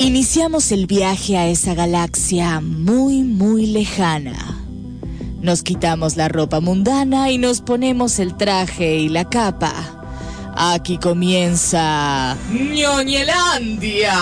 Iniciamos el viaje a esa galaxia muy, muy lejana. Nos quitamos la ropa mundana y nos ponemos el traje y la capa. Aquí comienza ñoñelandia.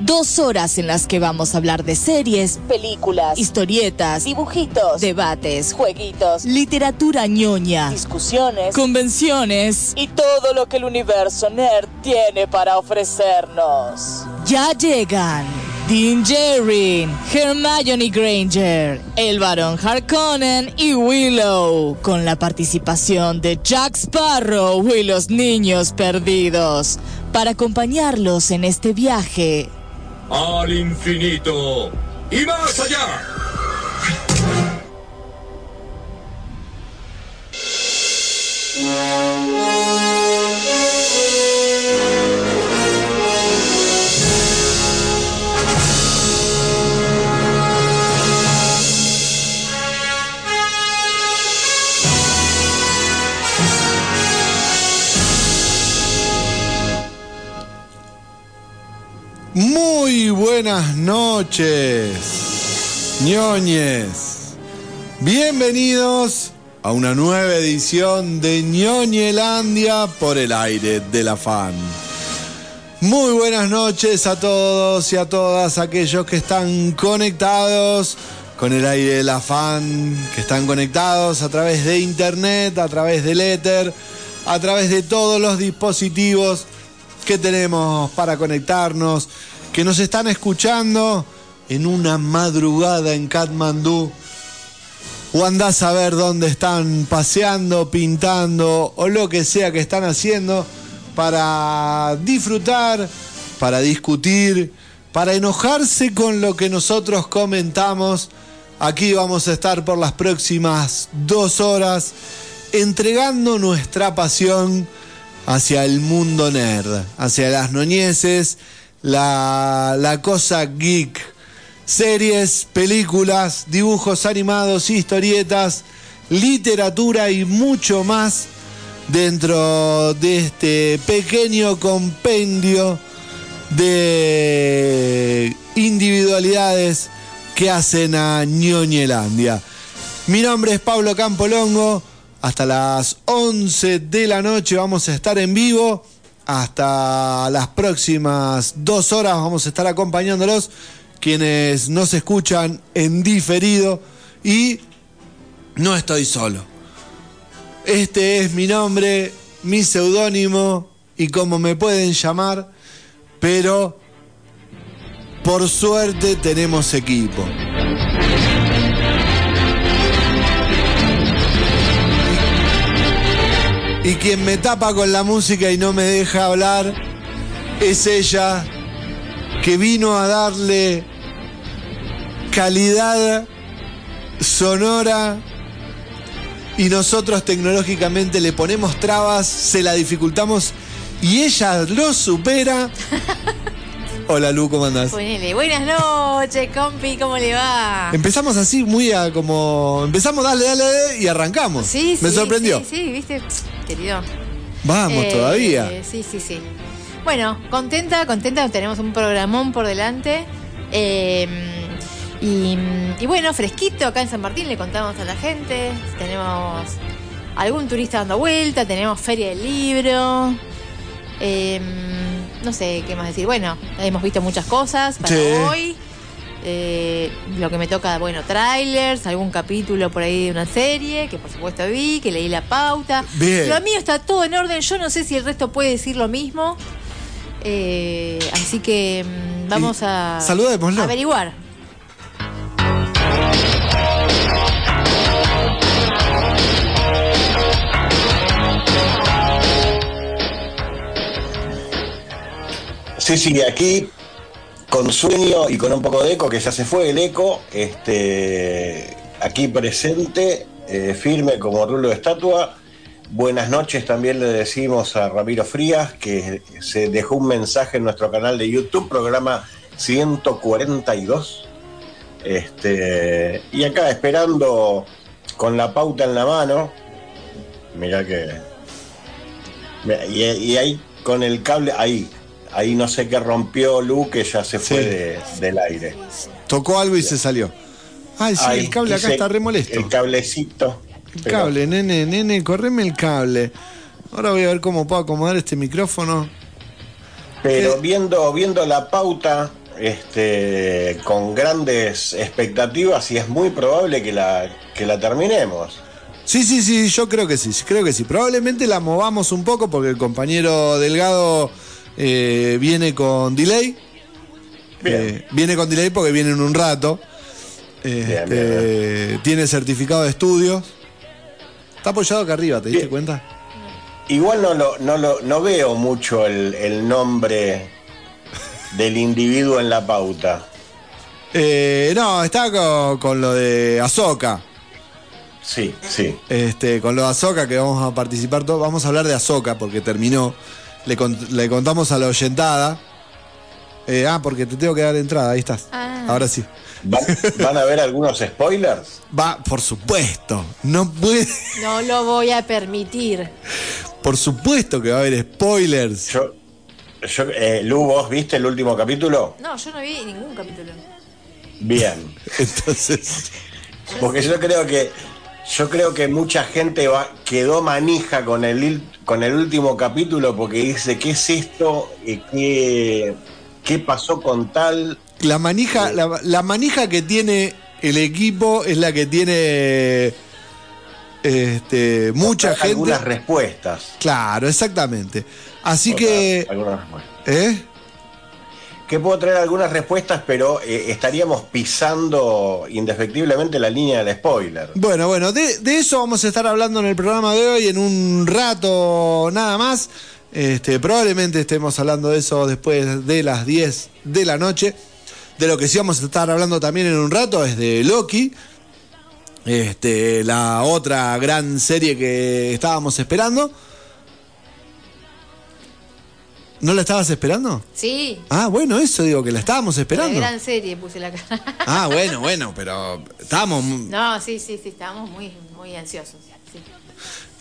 Dos horas en las que vamos a hablar de series, películas, historietas, dibujitos, debates, jueguitos, literatura ñoña, discusiones, convenciones y todo lo que el universo nerd tiene para ofrecernos. Ya llegan Dean Jerry, Hermione Granger, el Barón Harkonnen y Willow, con la participación de Jack Sparrow y los niños perdidos, para acompañarlos en este viaje al infinito y más allá. Muy buenas noches, ñoñes. Bienvenidos a una nueva edición de ñoñelandia por el aire de la fan. Muy buenas noches a todos y a todas aquellos que están conectados con el aire de la fan, que están conectados a través de internet, a través del éter, a través de todos los dispositivos que tenemos para conectarnos, que nos están escuchando en una madrugada en Katmandú. O andás a ver dónde están paseando, pintando o lo que sea que están haciendo para disfrutar, para discutir, para enojarse con lo que nosotros comentamos. Aquí vamos a estar por las próximas dos horas entregando nuestra pasión hacia el mundo nerd, hacia las noñeces, la, la cosa geek. Series, películas, dibujos animados, historietas, literatura y mucho más dentro de este pequeño compendio de individualidades que hacen a ñoñelandia. Mi nombre es Pablo Campolongo. Hasta las 11 de la noche vamos a estar en vivo. Hasta las próximas dos horas vamos a estar acompañándolos, quienes nos escuchan en diferido. Y no estoy solo. Este es mi nombre, mi seudónimo y como me pueden llamar, pero por suerte tenemos equipo. Y quien me tapa con la música y no me deja hablar es ella que vino a darle calidad sonora y nosotros tecnológicamente le ponemos trabas, se la dificultamos y ella lo supera. Hola Lu, ¿cómo andás? Ponele. Buenas noches, compi, ¿cómo le va? Empezamos así, muy a como. Empezamos, dale, dale, dale, y arrancamos. Sí, sí. Me sorprendió. Sí, sí, viste, querido. Vamos, Eh, todavía. Sí, sí, sí. Bueno, contenta, contenta, tenemos un programón por delante. Eh, y, y bueno, fresquito acá en San Martín, le contamos a la gente. Tenemos algún turista dando vuelta, tenemos feria del libro. Eh, no sé qué más decir. Bueno, hemos visto muchas cosas para Sí. hoy. Eh, lo que me toca, bueno, trailers, algún capítulo por ahí de una serie, que por supuesto vi, que leí la pauta. Bien. Lo mío está todo en orden, yo no sé si el resto puede decir lo mismo. Eh, así que mm, vamos a averiguar. Sí, sí, aquí con sueño y con un poco de eco, que ya se fue el eco, este, aquí presente, eh, firme como rulo de estatua. Buenas noches también le decimos a Ramiro Frías, que se dejó un mensaje en nuestro canal de YouTube, programa 142. Este, y acá esperando con la pauta en la mano. Mirá que. Y, y ahí con el cable, ahí, ahí no sé qué rompió Lu que ya se fue Sí. de- del aire. Tocó algo y se salió. Ay, sí, Ay, el cable acá está re molesto. El cablecito. El pero- cable, nene, nene, correme el cable. Ahora voy a ver cómo puedo acomodar este micrófono. Pero ¿Qué? viendo, viendo la pauta, este, con grandes expectativas, y es muy probable que la, que la terminemos. Sí, sí, sí, yo creo que sí, creo que sí. Probablemente la movamos un poco porque el compañero Delgado eh, viene con delay. Bien. Eh, viene con delay porque viene en un rato. Este, bien, Tiene certificado de estudios. Está apoyado acá arriba, ¿te diste Bien. cuenta? Igual no, lo, no, lo, no veo mucho el, el nombre del individuo en la pauta. Eh, no, está con, con lo de Azoka. Sí, sí. Este, con lo de Azoka que vamos a participar todos. Vamos a hablar de Azoka porque terminó. Le, le contamos a la oyentada. Eh, ah, porque te tengo que dar entrada, ahí estás. Ah. Ahora sí. ¿Van, van a haber algunos spoilers? Va, por supuesto. No puede. No lo voy a permitir. Por supuesto que va a haber spoilers. Yo, yo, eh, Lu, ¿vos viste el último capítulo? No, yo no vi ningún capítulo. Bien. Entonces. Porque yo creo que yo creo que mucha gente va, quedó manija con el con el último capítulo porque dice qué es esto y qué, qué pasó con tal. La manija, la, la manija que tiene el equipo es la que tiene este, mucha gente. Algunas respuestas. Claro, exactamente. Así que. Algunas respuestas. ¿Eh? Que puedo traer algunas respuestas, pero eh, estaríamos pisando indefectiblemente la línea del spoiler. Bueno, bueno, de, de eso vamos a estar hablando en el programa de hoy en un rato nada más. Este, probablemente estemos hablando de eso después de las 10 de la noche. De lo que sí vamos a estar hablando también en un rato es de Loki. Este, la otra gran serie que estábamos esperando. ¿No la estabas esperando? Sí. Ah, bueno, eso digo, que la estábamos Una esperando. gran serie puse la cara. Ah, bueno, bueno, pero estábamos No, sí, sí, sí, estábamos muy, muy ansiosos. sí.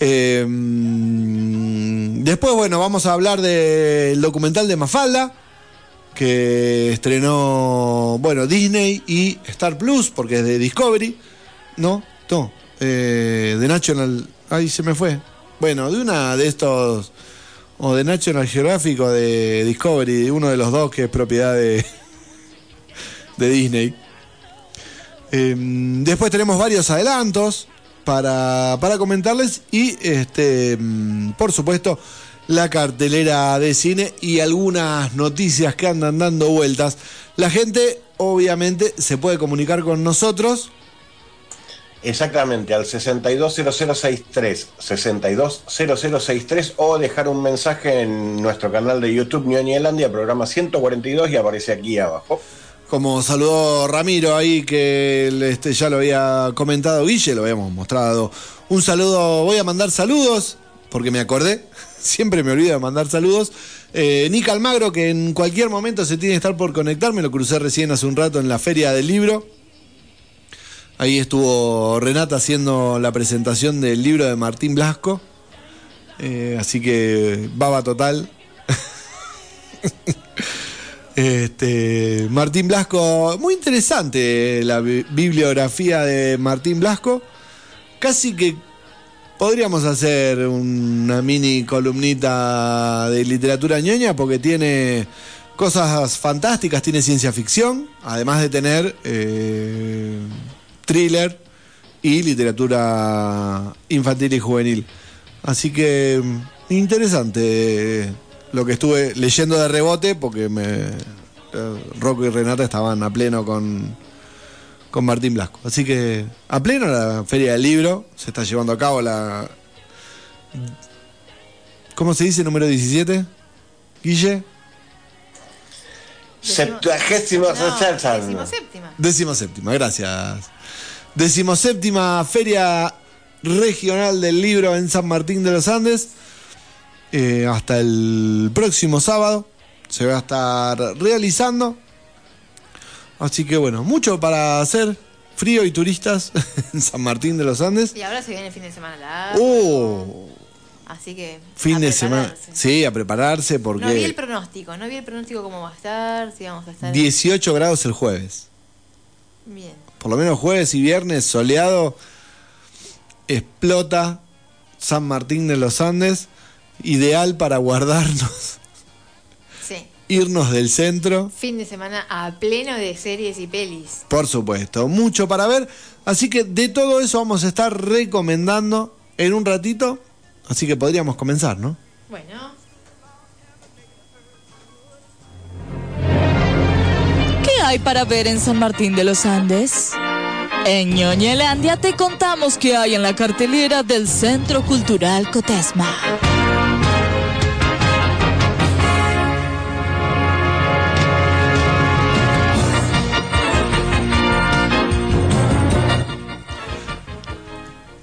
Eh, mm, después, bueno, vamos a hablar del documental de Mafalda, que estrenó, bueno, Disney y Star Plus, porque es de Discovery. No, no, eh, de National. Ay, se me fue. Bueno, de una de estos, o de National Geographic o de Discovery, uno de los dos que es propiedad de, de Disney. Eh, después tenemos varios adelantos para, para comentarles y, este, mm, por supuesto, la cartelera de cine y algunas noticias que andan dando vueltas. La gente, obviamente, se puede comunicar con nosotros. Exactamente, al 620063, 620063 o dejar un mensaje en nuestro canal de YouTube Ñoñelandia, programa 142 y aparece aquí abajo. Como saludó Ramiro ahí, que este, ya lo había comentado Guille, lo habíamos mostrado. Un saludo, voy a mandar saludos, porque me acordé, siempre me olvido de mandar saludos. Eh, Nick Almagro, que en cualquier momento se tiene que estar por conectar, me lo crucé recién hace un rato en la Feria del Libro. Ahí estuvo Renata haciendo la presentación del libro de Martín Blasco. Eh, así que baba total. Este, Martín Blasco, muy interesante la bi- bibliografía de Martín Blasco. Casi que podríamos hacer una mini columnita de literatura ñoña porque tiene cosas fantásticas, tiene ciencia ficción, además de tener eh, thriller y literatura infantil y juvenil. Así que mm, interesante lo que estuve leyendo de rebote porque me eh, Rocco y Renata estaban a pleno con, con Martín Blasco. Así que a pleno la Feria del Libro se está llevando a cabo la... ¿Cómo se dice número 17? Guille. Septuagésimo No, sexta. decimoséptima. Décimo séptima, gracias. Decimo séptima Feria Regional del Libro en San Martín de los Andes. Eh, hasta el próximo sábado se va a estar realizando. Así que bueno, mucho para hacer. Frío y turistas en San Martín de los Andes. Y ahora se viene el fin de semana largo. ¡Oh! Así que. Fin a de semana. Sí, a prepararse porque No vi el pronóstico, no vi el pronóstico cómo va a estar, si vamos a estar. 18 grados el jueves. Bien. Por lo menos jueves y viernes soleado. Explota San Martín de los Andes. Ideal para guardarnos, Sí. irnos del centro. Fin de semana a pleno de series y pelis. Por supuesto, mucho para ver. Así que de todo eso vamos a estar recomendando en un ratito. Así que podríamos comenzar, ¿no? Bueno. Hay para ver en San Martín de los Andes? En Ñoñelandia te contamos qué hay en la cartelera del Centro Cultural Cotesma.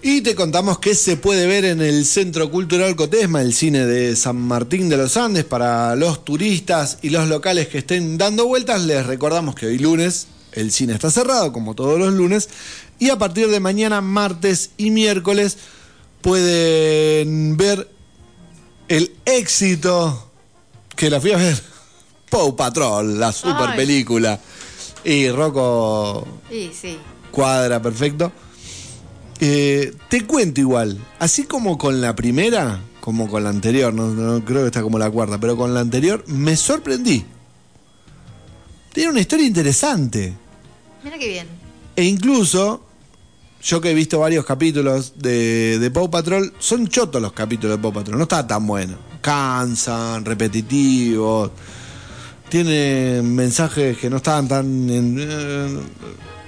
Y te contamos qué se puede ver en el Centro Cultural Cotesma, el cine de San Martín de los Andes, para los turistas y los locales que estén dando vueltas. Les recordamos que hoy lunes el cine está cerrado, como todos los lunes, y a partir de mañana, martes y miércoles, pueden ver el éxito que la fui a ver. Pow Patrol, la super Ay. película. Y Rocco Y sí. cuadra perfecto. Eh, te cuento igual, así como con la primera, como con la anterior, no, no creo que está como la cuarta, pero con la anterior me sorprendí. Tiene una historia interesante. Mira qué bien. E incluso, yo que he visto varios capítulos de, de Paw Patrol, son chotos los capítulos de Paw Patrol, no está tan bueno. Cansan, repetitivos, tienen mensajes que no estaban tan... en- eh,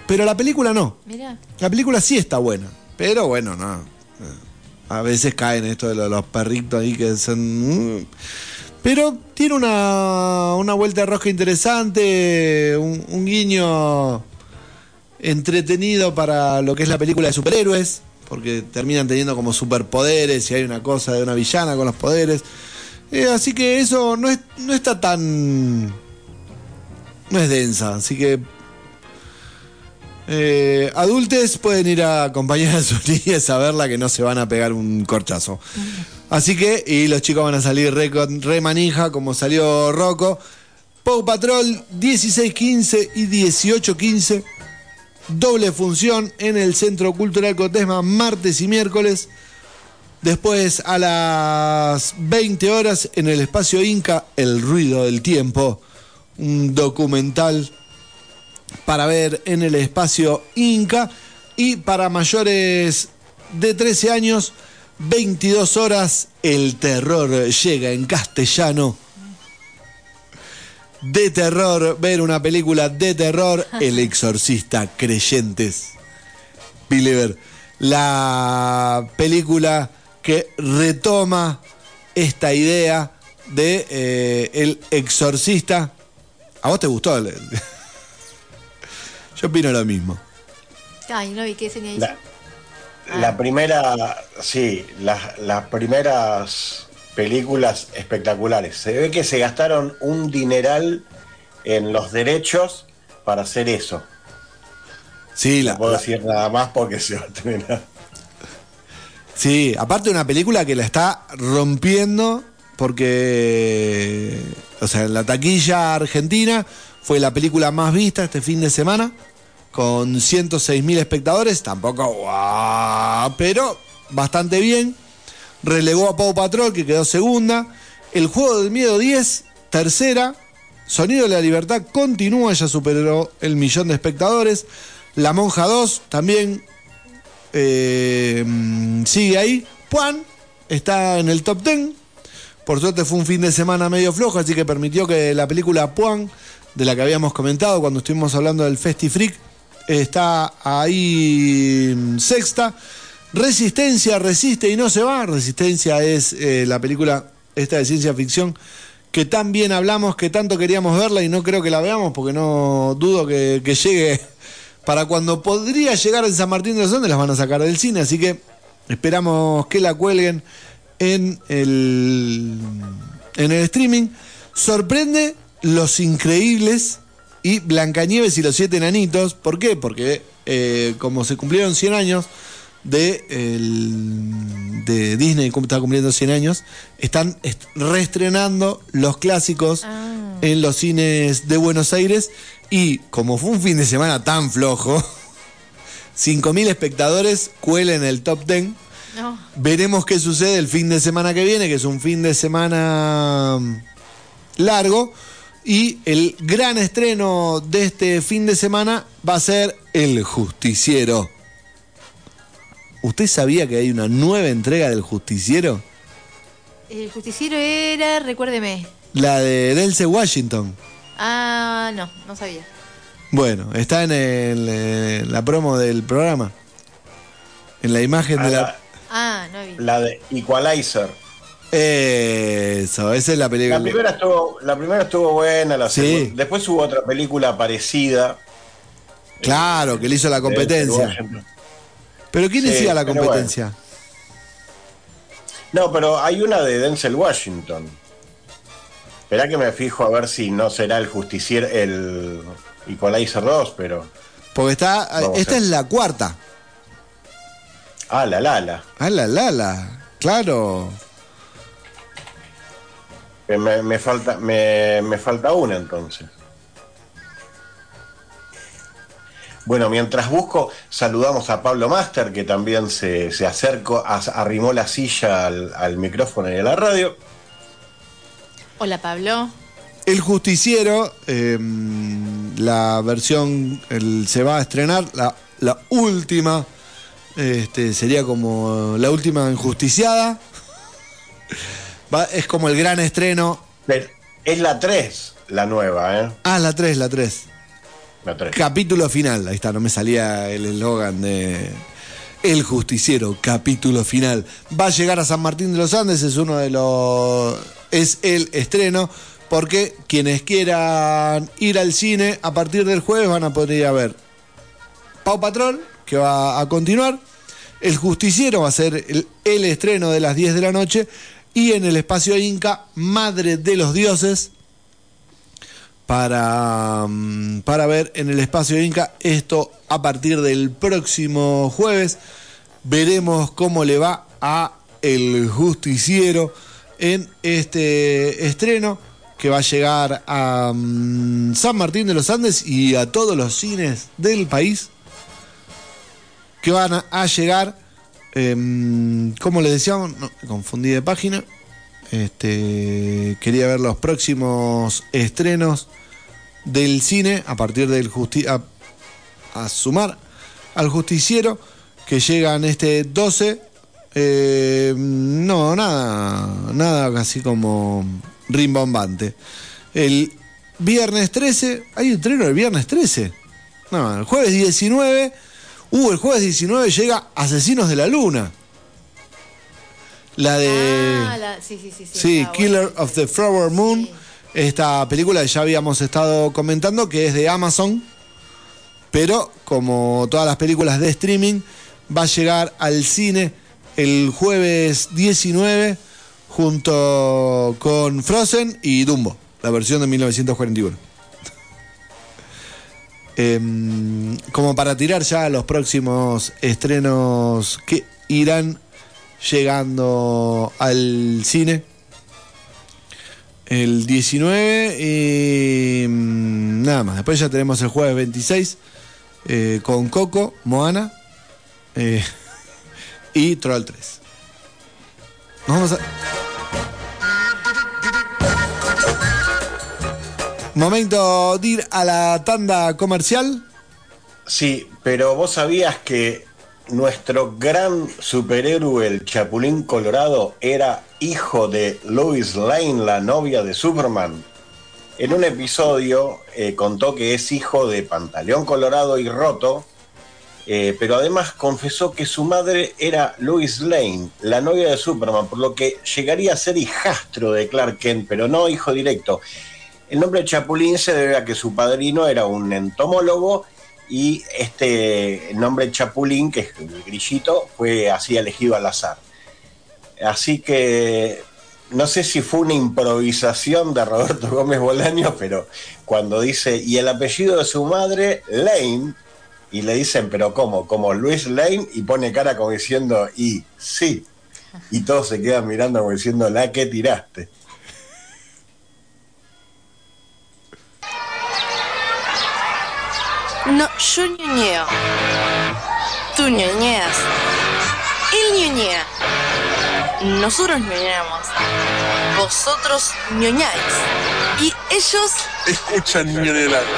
pero la película no. Mira. La película sí está buena, pero bueno, no. A veces caen esto de lo- los perritos ahí que son... mm. Pero tiene una, una vuelta de rosca interesante, un, un guiño entretenido para lo que es la película de superhéroes, porque terminan teniendo como superpoderes y hay una cosa de una villana con los poderes. Eh, así que eso no, es, no está tan... No es densa, así que eh, adultes pueden ir a acompañar a sus niñas a verla que no se van a pegar un corchazo. Así que, y los chicos van a salir re, manija como salió Rocco. Pow Patrol 16-15 y 18-15. Doble función en el Centro Cultural Cotesma martes y miércoles. Después a las 20 horas en el espacio Inca, El ruido del tiempo. Un documental para ver en el espacio Inca y para mayores de 13 años, 22 horas, el terror llega en castellano. De terror, ver una película de terror, El exorcista creyentes. Believer, la película que retoma esta idea de eh, el exorcista. ¿A vos te gustó? Yo opino lo mismo. Ay, no vi qué señal La, la primera, sí, las, las primeras películas espectaculares. Se ve que se gastaron un dineral en los derechos para hacer eso. Sí, la, No puedo la- decir nada más porque se va a terminar. sí, aparte de una película que la está rompiendo porque, o sea, en la taquilla argentina fue la película más vista este fin de semana con 106 mil espectadores, tampoco guau, pero bastante bien. Relegó a Pau Patrol que quedó segunda. El juego del miedo 10, tercera. Sonido de la Libertad continúa, ya superó el millón de espectadores. La Monja 2 también eh, sigue ahí. Juan está en el top 10. Por suerte fue un fin de semana medio flojo, así que permitió que la película Puan, de la que habíamos comentado cuando estuvimos hablando del Festi Freak, está ahí sexta. Resistencia, resiste y no se va. Resistencia es eh, la película esta de ciencia ficción que tan bien hablamos, que tanto queríamos verla y no creo que la veamos porque no dudo que, que llegue para cuando podría llegar en San Martín de los Andes las van a sacar del cine, así que esperamos que la cuelguen en el, en el streaming. Sorprende Los Increíbles y Blancanieves y los Siete Enanitos. ¿Por qué? Porque eh, como se cumplieron 100 años de, el- de Disney, como está cumpliendo 100 años, están est- reestrenando los clásicos Ah. en los cines de Buenos Aires y como fue un fin de semana tan flojo, 5.000 espectadores cuelen el top 10. No. Veremos qué sucede el fin de semana que viene, que es un fin de semana mm, largo. Y el gran estreno de este fin de semana va a ser El Justiciero. ¿Usted sabía que hay una nueva entrega del Justiciero? El justiciero era, recuérdeme. La de Delce Washington. Ah, no, no sabía. Bueno, está en, el, eh, la promo del programa. En la imagen Ah, de la, la... Ah, no vi. la de Equalizer. Eso, esa es la película. La primera estuvo, la primera estuvo buena, la Sí. segunda- Después hubo otra película parecida. Claro, que le hizo la de competencia. Pero ¿quién Sí, hacía la competencia? No, pero hay una de Denzel Washington. Esperá que me fijo a ver si no será el justiciero, el Equalizer 2, pero. Porque está. Esta es la cuarta. Ah, la Lala. Ah, la la la. Claro. Me, me- me falta, me, me falta una entonces. Bueno, mientras busco, saludamos a Pablo Master, que también se, se acercó, as- arrimó la silla al, al micrófono y a la radio. Hola, Pablo. El Justiciero, eh, la versión el- se va a estrenar, la, la última, este, sería como la última enjusticiada. Va- es como el gran estreno. Es la 3, la nueva, ¿eh? Ah, la 3, la 3. La 3. Capítulo final, ahí está, no me salía el eslogan de El Justiciero, capítulo final. Va a llegar a San Martín de los Andes, es uno de los. es el estreno, porque quienes quieran ir al cine a partir del jueves van a poder ir a ver Pau Patrol, que va a continuar. El Justiciero va a ser el, el estreno de las 10 de la noche. Y en el espacio Inca, Madre de los Dioses, para, mm, para ver en el espacio Inca. Esto a partir del próximo jueves. Veremos cómo le va a El Justiciero en este estreno que va a llegar a mm, San Martín de los Andes y a todos los cines del país que van a, a llegar, em, como les decíamos, no, confundí de página. Este, quería ver los próximos estrenos del cine a partir del justi a, sumar al justiciero que llegan este 12 eh, no nada nada así como rimbombante. El viernes 13 hay un estreno el viernes 13 no el jueves 19 uh el jueves 19 llega Asesinos de la Luna la de Ah, la- sí, sí, sí. Sí, Killer bueno. of the Flower Moon. Sí. Esta película que ya habíamos estado comentando, que es de Amazon, pero como todas las películas de streaming, va a llegar al cine el jueves 19 junto con Frozen y Dumbo, la versión de 1941. Em, como para tirar ya los próximos estrenos que irán llegando al cine el 19 y mm, nada más. Después ya tenemos el jueves 26 eh, con Coco, Moana eh, y Troll 3. Nos vamos a... Momento de ir a la tanda comercial. Sí, pero vos sabías que nuestro gran superhéroe, el Chapulín Colorado, era hijo de Lois Lane, la novia de Superman. En un episodio eh, contó que es hijo de Pantaleón Colorado y Roto, eh, pero además confesó que su madre era Lois Lane, la novia de Superman, por lo que llegaría a ser hijastro de Clark Kent, pero no hijo directo. El nombre Chapulín se debe a que su padrino era un entomólogo y este nombre Chapulín, que es el grillito, fue así elegido al azar. Así que no sé si fue una improvisación de Roberto Gómez Bolaño, pero cuando dice, y el apellido de su madre, Lane, y le dicen, pero ¿cómo? Como Luis Lane y pone cara como diciendo, y sí. Y todos se quedan mirando como diciendo, la que tiraste. No, yo ñoñeo. Tú ñoñeas. Él ñoñea. Nosotros ñoñamos. Vosotros ñoñáis. Y ellos Escuchan ñonelando.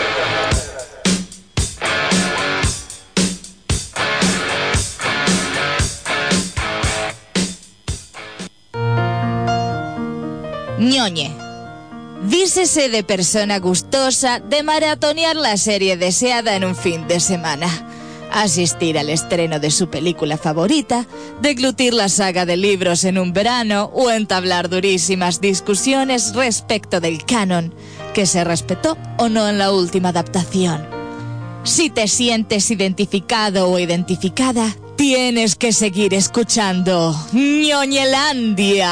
ñoñe. Dícese de persona gustosa de maratonear la serie deseada en un fin de semana. Asistir al estreno de su película favorita, deglutir la saga de libros en un verano o entablar durísimas discusiones respecto del canon, que se respetó o no en la última adaptación. Si te sientes identificado o identificada, tienes que seguir escuchando ñoñelandia.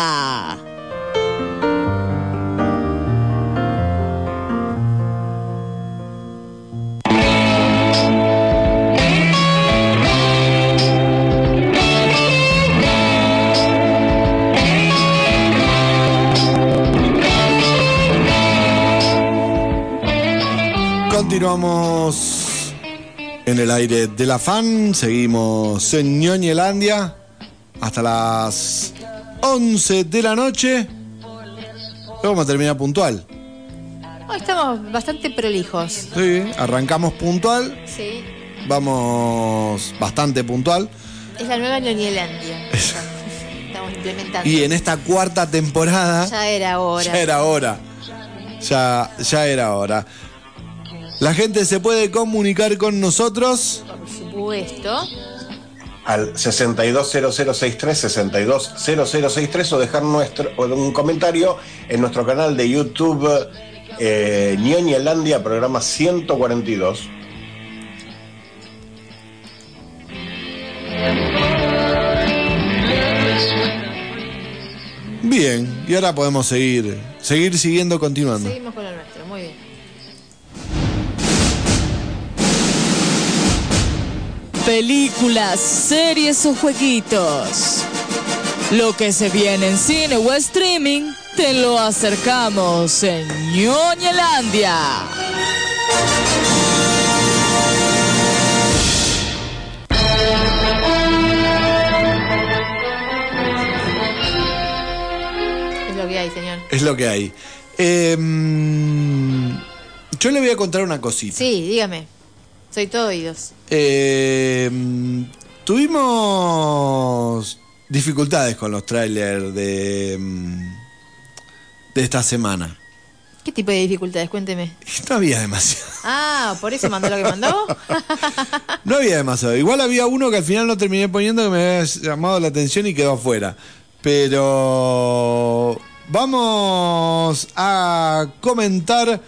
Continuamos en el aire de la fan, seguimos en Ñoñelandia hasta las 11 de la noche. Vamos a terminar puntual. Hoy estamos bastante prolijos. Sí, arrancamos puntual, Sí. vamos bastante puntual. Es la nueva Ñoñelandia. Estamos implementando. Y en esta cuarta temporada Ya era hora. ya era hora. Ya, ya era hora. La gente se puede comunicar con nosotros. Por supuesto. Al 620063, 620063 o dejar nuestro, un comentario en nuestro canal de YouTube eh, Ñoñelandia, programa 142. Bien, y ahora podemos seguir, seguir siguiendo, continuando. Seguimos con lo nuestro. Muy bien. Películas, series o jueguitos. Lo que se viene en cine o streaming, te lo acercamos en Ñoñelandia. Es lo que hay, señor. Es lo que hay. Em, yo le voy a contar una cosita. Sí, dígame. Soy todo oídos. Em, tuvimos dificultades con los trailers de, em, de esta semana. ¿Qué tipo de dificultades? Cuénteme. No había demasiado. Ah, ¿por eso mandó lo que mandó? No había demasiado. Igual había uno que al final no terminé poniendo que me había llamado la atención y quedó afuera. Pero vamos a comentar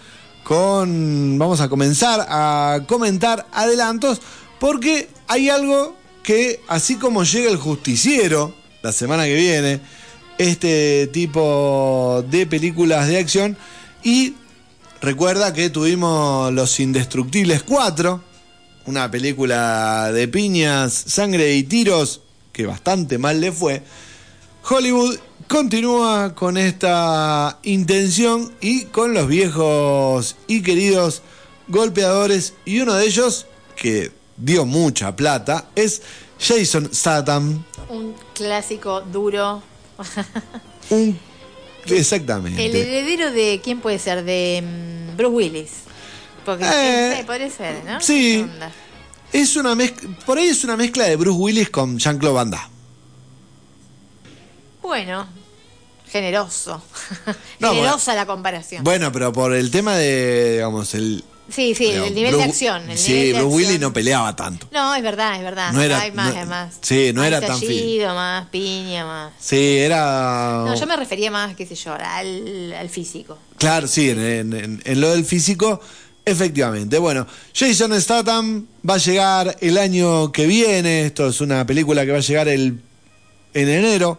Vamos a comenzar a comentar adelantos porque hay algo que, así como llega el justiciero la semana que viene, este tipo de películas de acción y recuerda que tuvimos Los Indestructibles 4 una película de piñas, sangre y tiros que bastante mal le fue, Hollywood continúa con esta intención y con los viejos y queridos golpeadores y uno de ellos que dio mucha plata es Jason Statham. Un clásico duro. Un... Exactamente. El heredero de quién puede ser? De mm, Bruce Willis. Porque Eh, sí, puede ser, ¿no? sí. Es una mezcla, por ahí es una mezcla de Bruce Willis con Jean-Claude Van Damme. Bueno, generoso. No, Generosa la comparación. Bueno, pero por el tema de, digamos, el... sí, sí, digamos, el nivel de acción. El sí, nivel de Bruce Willis acción. no peleaba tanto. No, es verdad, es verdad. No era- Hay más, no- más. sí, no era tan fin. más piña, más. Sí, era... No, yo me refería más, qué sé yo, al, al físico. Claro, sí, en- en lo del físico, efectivamente. Bueno, Jason Statham va a llegar el año que viene. Esto es una película que va a llegar el, en enero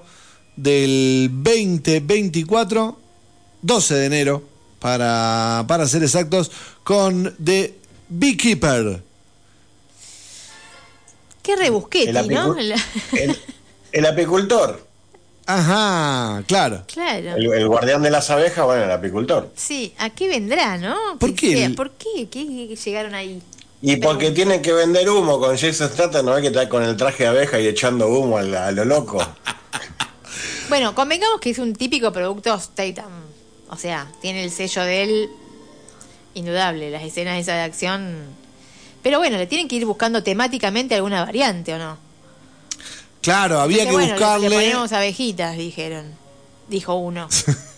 del 2024, 12 de enero, para, para ser exactos, con The Beekeeper. Qué rebusqueti, El, ¿no? El- apicultor. Ajá, claro. claro. El, el guardián de las abejas, bueno, el apicultor. Sí, ¿a qué vendrá, no? ¿Por qué ¿Por qué? ¿Qué, qué llegaron ahí? Y porque tienen que vender humo con Jason Statham, ¿no que está con el traje de abeja y echando humo a, la- a lo loco? Bueno, convengamos que es un típico producto Statham. O sea, tiene el sello de él indudable, las escenas esas de acción. Pero bueno, le tienen que ir buscando temáticamente alguna variante, ¿o no? Claro, había que bueno, buscarle. Le, ponemos abejitas, dijeron. Dijo uno.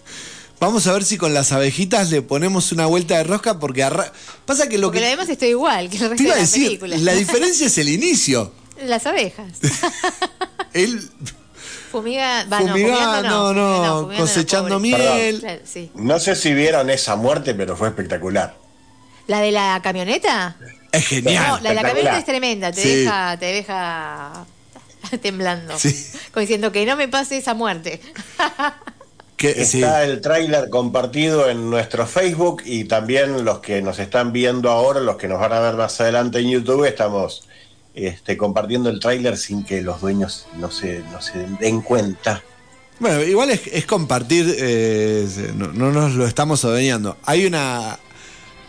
Vamos a ver si con las abejitas le ponemos una vuelta de rosca porque arra- pasa que lo Porque que además estoy igual que el te resto iba de a las decir, la diferencia es el inicio. Las abejas. Él Fumiga, va, no, fumigando, fumigando no, no, fumigando cosechando miel. Claro, sí. No sé si vieron esa muerte, pero fue espectacular. ¿La de la camioneta? Es genial. No, la de la camioneta es tremenda, te Sí. deja, te deja temblando. Sí. Como diciendo que no me pase esa muerte. Que- sí. Está el tráiler compartido en nuestro Facebook y también los que nos están viendo ahora, los que nos van a ver más adelante en YouTube, estamos este, compartiendo el tráiler sin que los dueños no se, no se den cuenta. Bueno, igual es, es compartir, eh, no, no nos lo estamos adueñando. Hay una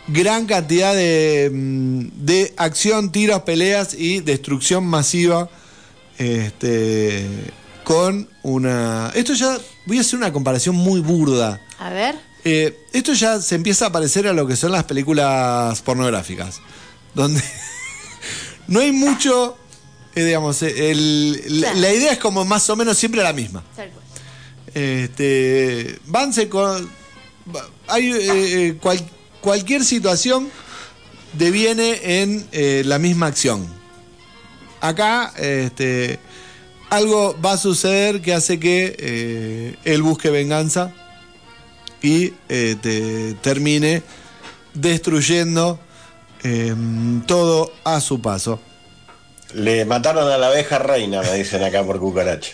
gran cantidad de, mm, de acción, tiros, peleas y destrucción masiva este, con una... Esto ya, voy a hacer una comparación muy burda. A ver. Eh, esto ya se empieza a parecer a lo que son las películas pornográficas, donde no hay mucho, eh, digamos, eh, el- la, idea es como más o menos siempre la misma. Tal cual. Este, Vance con, hay eh, cual- cualquier situación deviene en eh, la misma acción. Acá, este, algo va a suceder que hace que él busque venganza y te- termine destruyendo eh, todo a su paso. Le mataron a la abeja reina, me dicen acá por cucaracha.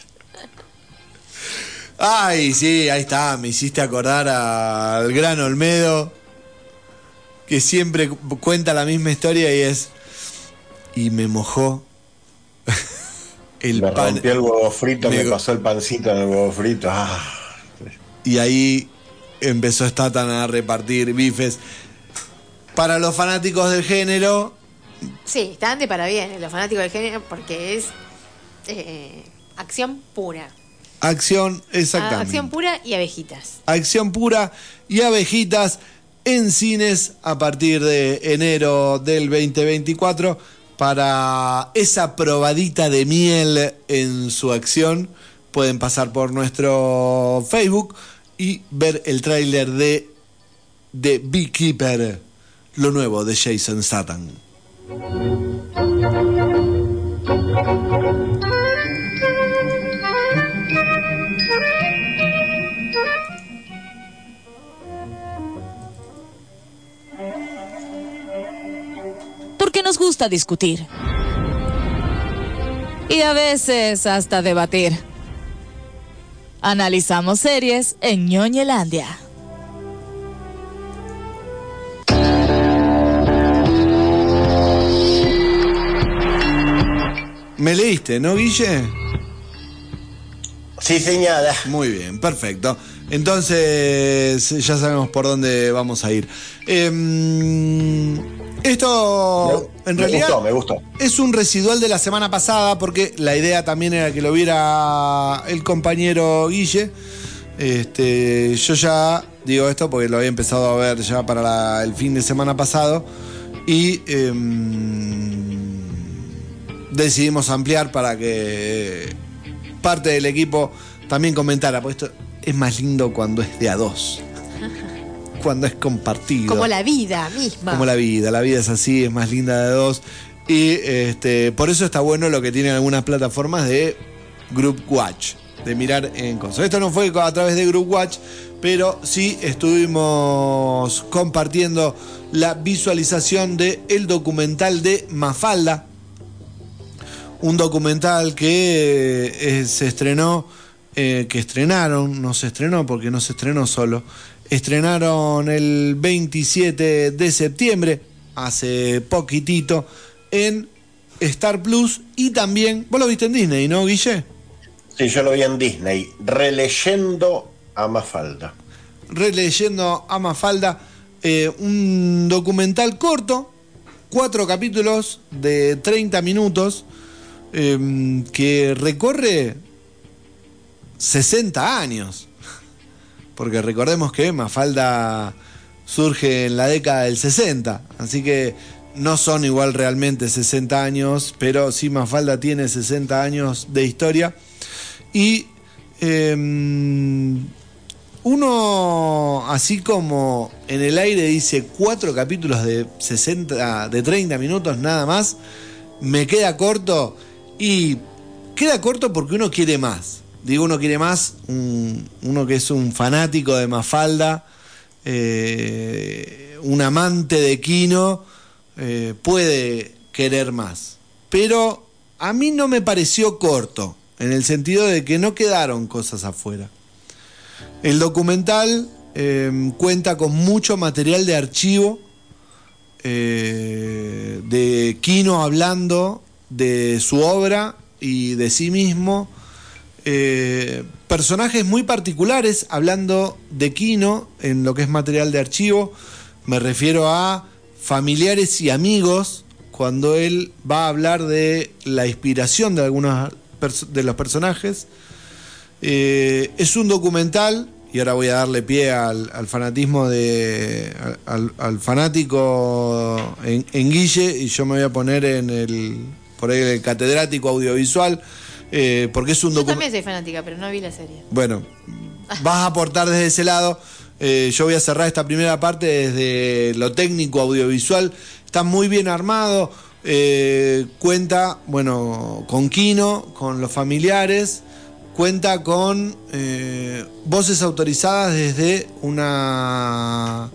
Ay, sí, ahí está, me hiciste acordar al gran Olmedo, que siempre cu- cuenta la misma historia y es, y me mojó el me pan. rompió el huevo frito, me pasó el pancito en el huevo frito. Ah. Y ahí empezó Statan a repartir bifes. Para los fanáticos del género, Sí, están de para bien los fanáticos del género porque es eh, acción pura. acción, Ah, exactamente. acción pura y abejitas. Acción pura y abejitas en cines a partir de enero del 2024 para esa probadita de miel en su acción. Pueden pasar por nuestro Facebook y ver el tráiler de The Beekeeper, lo nuevo de Jason Statham. porque nos gusta discutir. Y a veces hasta debatir. Analizamos series en ñoñelandia. ¿Me leíste, no, Guille? Sí, señora. Muy bien, perfecto. Entonces ya sabemos por dónde vamos a ir. Em, esto, Me- en me realidad, gustó, me gustó. es un residual de la semana pasada porque la idea también era que lo viera el compañero Guille. Este, yo ya digo esto porque lo había empezado a ver ya para la- el fin de semana pasado y em, decidimos ampliar para que parte del equipo también comentara, porque esto es más lindo cuando es de a dos, cuando es compartido. Como la vida misma. Como la vida, la vida es así, es más linda de dos. Y este, por eso está bueno lo que tienen algunas plataformas de Group Watch, de mirar en cosas. Esto no fue a través de Group Watch, pero sí estuvimos compartiendo la visualización del el documental de Mafalda, un documental que eh, se estrenó, eh, que estrenaron, no se estrenó porque no se estrenó solo, estrenaron el 27 de septiembre, hace poquitito, en Star Plus y también, vos lo viste en Disney, ¿no, Guille? Sí, yo lo vi en Disney, releyendo a Mafalda. Releyendo a Mafalda, eh, un documental corto, cuatro capítulos de 30 minutos, eh, que recorre 60 años. Porque recordemos que Mafalda surge en la década del 60, así que no son igual realmente 60 años, pero sí Mafalda tiene 60 años de historia. Y em, uno, así como en el aire dice cuatro capítulos de 60, de 30 minutos nada más, me queda corto y queda corto porque uno quiere más. Digo, uno quiere más, un- uno que es un fanático de Mafalda, eh, un amante de Kino, eh, puede querer más. Pero a mí no me pareció corto, en el sentido de que no quedaron cosas afuera. El documental eh, cuenta con mucho material de archivo eh, de Kino hablando de su obra y de sí mismo. Eh, personajes muy particulares hablando de Kino en lo que es material de archivo. Me refiero a familiares y amigos cuando él va a hablar de la inspiración de algunos de los personajes. Eh, es un documental, y ahora voy a darle pie al, fanatismo de. al, al fanático en, en Guille, y yo me voy a poner en el. Por ahí el catedrático audiovisual, eh, porque es un Yo también soy fanática, pero no vi la serie. Bueno, vas a aportar desde ese lado. Eh, yo voy a cerrar esta primera parte desde lo técnico audiovisual. Está muy bien armado. eh, cuenta, bueno, con Kino, con los familiares. Cuenta con eh, voces autorizadas desde una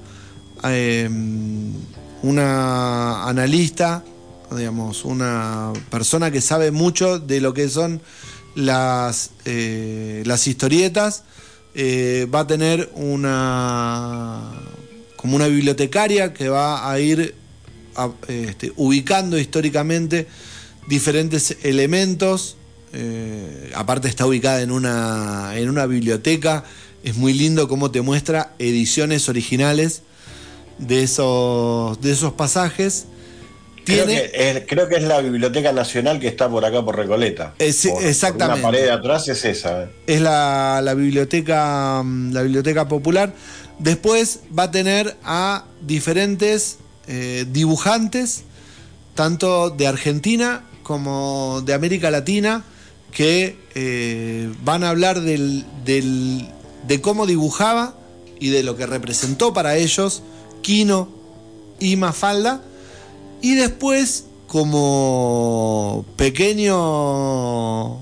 una analista, digamos, una persona que sabe mucho de lo que son las, eh, las historietas. Eh, va a tener una como una bibliotecaria que va a ir este, ubicando históricamente diferentes elementos. Eh, aparte está ubicada en una, en una biblioteca. Es muy lindo cómo te muestra ediciones originales de esos, de esos pasajes. Creo que, es, creo que es la Biblioteca Nacional que está por acá por Recoleta. Por- exactamente. Por una pared de atrás es esa. eh. es la, la biblioteca mm, la biblioteca popular. Después va a tener a diferentes eh, dibujantes, tanto de Argentina como de América Latina, que eh, van a hablar del, del- de cómo dibujaba y de lo que representó para ellos Kino y Mafalda. Y después, como pequeño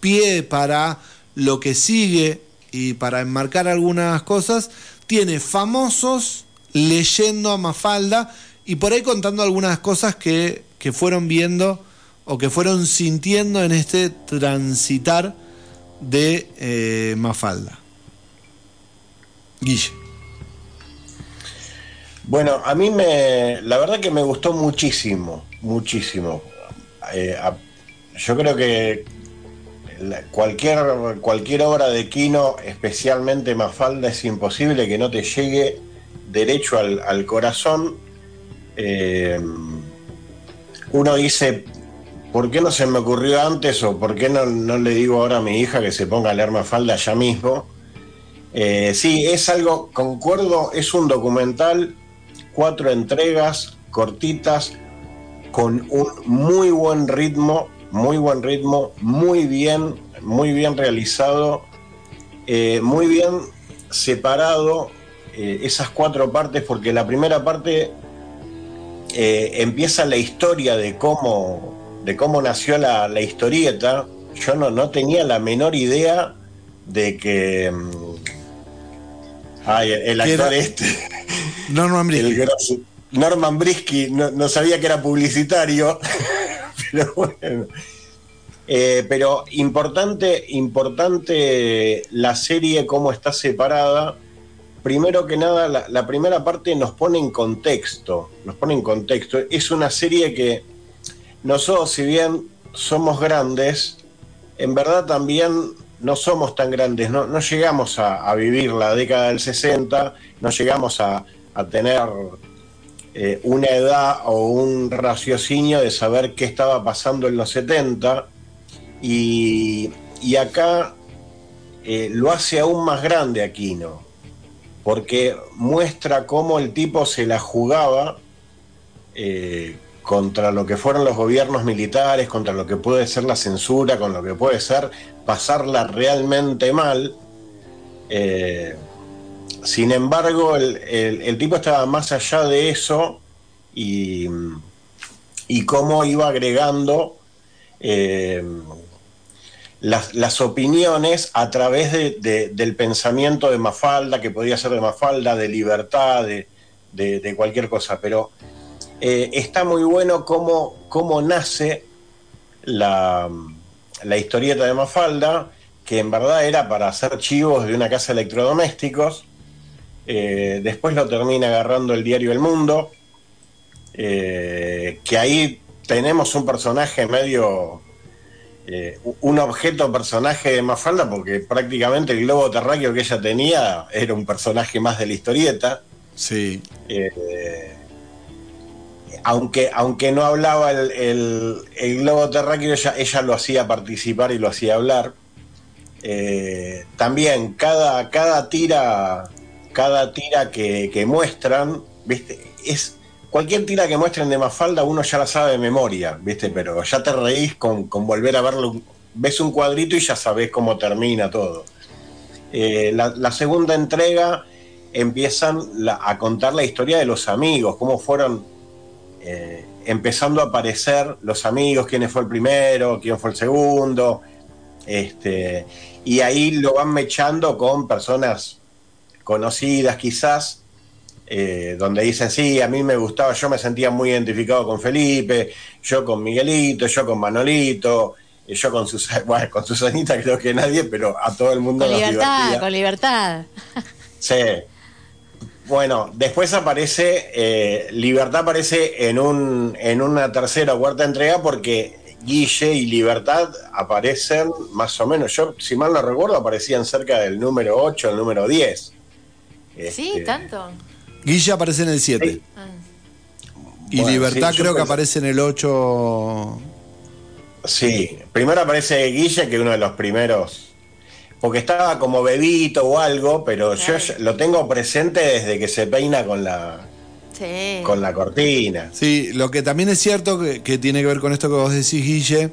pie para lo que sigue y para enmarcar algunas cosas, tiene famosos leyendo a Mafalda y por ahí contando algunas cosas que, que fueron viendo o que fueron sintiendo en este transitar de eh, Mafalda. Guille. Bueno, a mí me, la verdad que me gustó muchísimo, muchísimo. Eh, yo creo que cualquier, cualquier obra de Kino, especialmente Mafalda, es imposible que no te llegue derecho al, al corazón. Eh, uno dice, ¿por qué no se me ocurrió antes o por qué no, no le digo ahora a mi hija que se ponga a leer Mafalda ya mismo? Eh, sí, es algo, concuerdo, es un documental, cuatro entregas cortitas, con un muy buen ritmo, muy buen ritmo, muy bien, muy bien realizado, eh, muy bien separado eh, esas cuatro partes, porque la primera parte eh, empieza la historia de cómo, de cómo nació la, la historieta. Yo no, no tenía la menor idea de que... Ay, el, actor este, Norman Brisky. Norman Brisky, no, no sabía que era publicitario, pero bueno. Eh, pero importante, importante la serie, cómo está separada. Primero que nada, la, la primera parte nos pone en contexto, nos pone en contexto. Es una serie que nosotros, si bien somos grandes, en verdad también no somos tan grandes, no, llegamos a, vivir la década del 60, no llegamos a, a tener eh, una edad o un raciocinio de saber qué estaba pasando en los 70 y, y acá eh, lo hace aún más grande Aquino, porque muestra cómo el tipo se la jugaba eh, contra lo que fueron los gobiernos militares, contra lo que puede ser la censura, con lo que puede ser pasarla realmente mal. Eh, sin embargo, el, tipo estaba más allá de eso y, cómo iba agregando eh, las, opiniones a través de- de- del pensamiento de Mafalda, que podía ser de Mafalda, de libertad, de cualquier cosa. Pero eh, está muy bueno cómo, cómo nace la, la historieta de Mafalda, que en verdad era para hacer chivos de una casa de electrodomésticos. Eh, después lo termina agarrando el diario El Mundo, eh, que ahí tenemos un personaje medio, eh, un objeto personaje de Mafalda, porque prácticamente el globo terráqueo que ella tenía era un personaje más de la historieta. Sí. Eh, aunque, aunque no hablaba el, globo terráqueo, ella, lo hacía participar y lo hacía hablar. Eh, también cada, cada tira, cada tira que, muestran, ¿viste? Es, cualquier tira que muestren de Mafalda uno ya la sabe de memoria, ¿viste? Pero ya te reís con, con volver a verlo. Ves un cuadrito y ya sabes cómo termina todo. Eh, la, segunda entrega empiezan a contar la historia de los amigos, cómo fueron eh, empezando a aparecer los amigos, quién fue el primero, quién fue el segundo, este, y ahí lo van mechando con personas conocidas quizás, eh, donde dicen, sí, a mí me gustaba, yo me sentía muy identificado con Felipe, yo con Miguelito, yo con Manolito, eh, yo con Susanita, bueno, con Susanita creo que nadie, pero a todo el mundo Con nos libertad, divertía. con libertad. Sí. Bueno, después aparece, eh, Libertad aparece en, un, en una tercera o cuarta entrega porque Guille y Libertad aparecen más o menos, yo si mal no recuerdo, aparecían cerca del número 8, el número 10. Sí, Este, tanto. Guilla aparece en el 7. Sí. Ah. Y Bueno, Libertad sí, creo que pensé- aparece en el 8. Sí, primero aparece Guille, que es uno de los primeros, porque estaba como bebito o algo, pero yo lo tengo presente desde que se peina con la, Sí. con la cortina. Sí, lo que también es cierto que, que tiene que ver con esto que vos decís, Guille,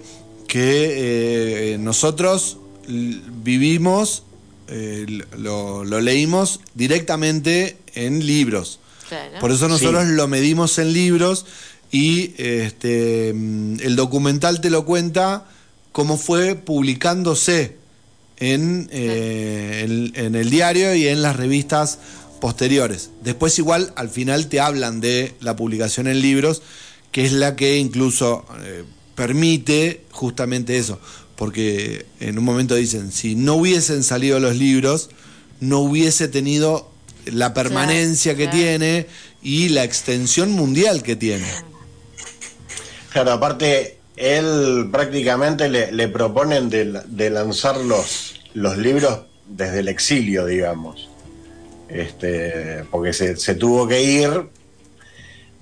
que eh, nosotros vivimos, eh, lo, lo leímos directamente en libros. Claro. Por eso nosotros Sí. lo medimos en libros y este, mm, el documental te lo cuenta cómo fue publicándose en, eh, en- en el diario y en las revistas posteriores. Después igual al final te hablan de la publicación en libros, que es la que incluso eh, permite justamente eso, porque en un momento dicen, si no hubiesen salido los libros, no hubiese tenido la permanencia que claro. tiene y la extensión mundial que tiene. Claro, aparte, él prácticamente le, le proponen de, de lanzar los, los libros desde el exilio, digamos. Este, porque se, se tuvo que ir,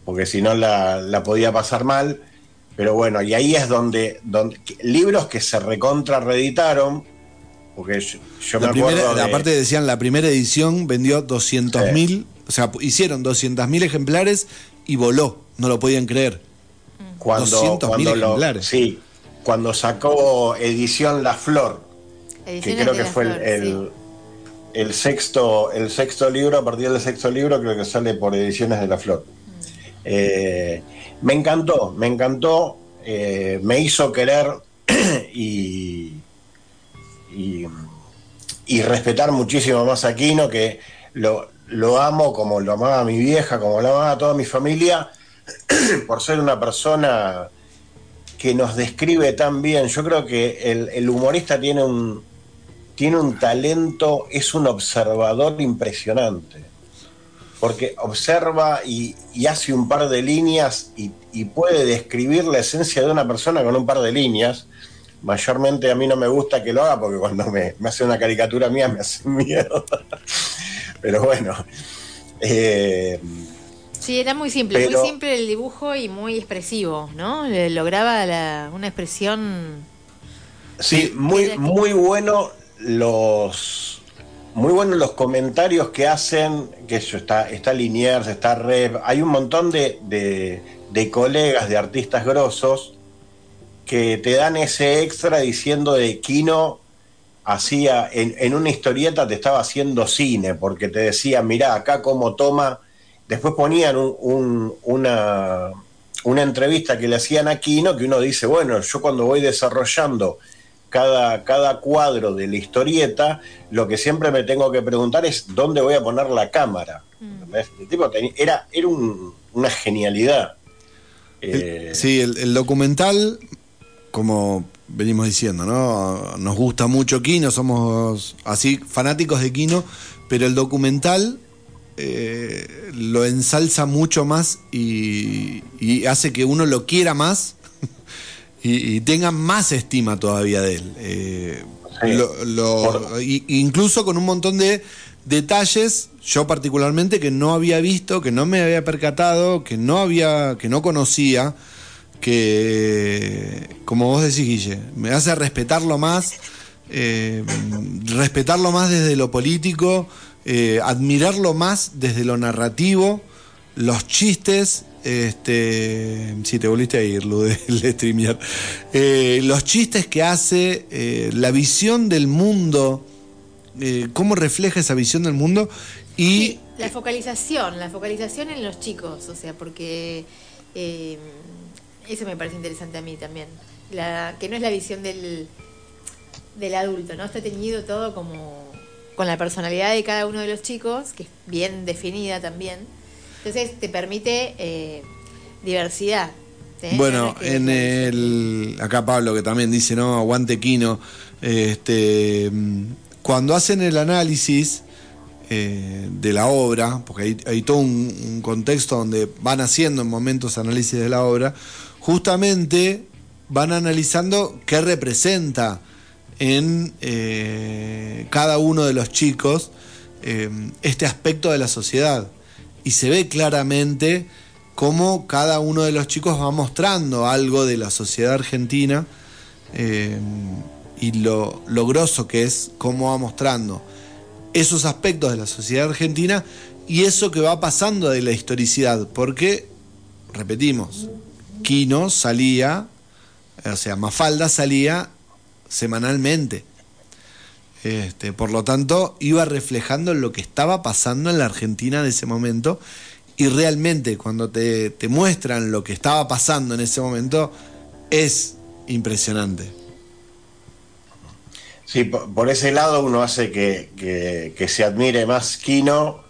porque si no la, la podía pasar mal. Pero bueno, y ahí es donde, donde libros que se recontra reeditaron, porque yo, yo La me primera, acuerdo. de- aparte decían, la primera edición vendió 200.000, o sea, hicieron 200.000 ejemplares y voló, no lo podían creer. Cuando, 200.000 cuando lo- ejemplares. sí, cuando sacó edición La Flor, que creo que fue el, Flor, el- sí. el sexto el sexto libro a partir del sexto libro creo que sale por ediciones de la flor Eh, me encantó me encantó eh, me hizo querer y, y y respetar muchísimo más a Aquino que lo, lo amo como lo amaba mi vieja como lo amaba toda mi familia por ser una persona que nos describe tan bien. Yo creo que el, humorista tiene un, tiene un talento, es un observador impresionante. porque observa y, hace un par de líneas y, puede describir la esencia de una persona con un par de líneas. Mayormente a mí no me gusta que lo haga porque cuando me, me hace una caricatura mía me hace miedo. Pero bueno. eh, Sí, era muy simple, Pero- muy simple el dibujo y muy expresivo, ¿no? Le- Lograba la- una expresión. Sí, muy, muy bueno los muy buenos los comentarios que hacen, que eso está, está Liniers, está Rep, hay un montón de, de- de colegas de artistas grosos que te dan ese extra diciendo de Kino hacía, en, en una historieta te estaba haciendo cine, porque te decía, mirá, acá cómo toma, después ponían un- un- una, una entrevista que le hacían a Kino, que uno dice, bueno, yo cuando voy desarrollando cada, cada cuadro de la historieta, lo que siempre me tengo que preguntar es dónde voy a poner la cámara. El tipo tenía- era, era un- una genialidad. Eh, Sí, el, el documental, como venimos diciendo, ¿no? Nos gusta mucho Kino, somos así fanáticos de Kino, pero el documental eh, lo ensalza mucho más y, y hace que uno lo quiera más y, y tenga más estima todavía de él. Eh, Sí. lo- lo- Por- y- incluso con un montón de detalles, yo particularmente que no había visto, que no me había percatado, que no había, que no conocía, que como vos decís, Guille, me hace respetarlo más, eh, respetarlo más desde lo político, eh, admirarlo más desde lo narrativo, los chistes, este, si te volviste a ir, Lu, del Eh, los chistes que hace, eh, la visión del mundo, cómo refleja esa visión del mundo y la focalización, la focalización en los chicos, o sea, porque eso me parece interesante a mí también. La, que no es la visión del, del adulto, ¿no? Está teñido todo como con la personalidad de cada uno de los chicos, que es bien definida también. Entonces te permite eh, diversidad. Bueno, en el. Acá Pablo que también dice, ¿no? Aguante Quino. Este, mm, cuando hacen el análisis eh, de la obra, porque hay, hay todo un, un contexto donde van haciendo en momentos análisis de la obra, justamente van analizando qué representa en eh, cada uno de los chicos eh, este aspecto de la sociedad. Y se ve claramente cómo cada uno de los chicos va mostrando algo de la sociedad argentina eh, y lo, lo grosso que es cómo va mostrando esos aspectos de la sociedad argentina y eso que va pasando de la historicidad. Porque, repetimos, Quino salía, o sea, Mafalda salía semanalmente. Este, por lo tanto, iba reflejando lo que estaba pasando en la Argentina en ese momento. Y realmente, cuando te, te muestran lo que estaba pasando en ese momento, es impresionante. Sí, por, ese lado uno hace que, que- se admire más Kino.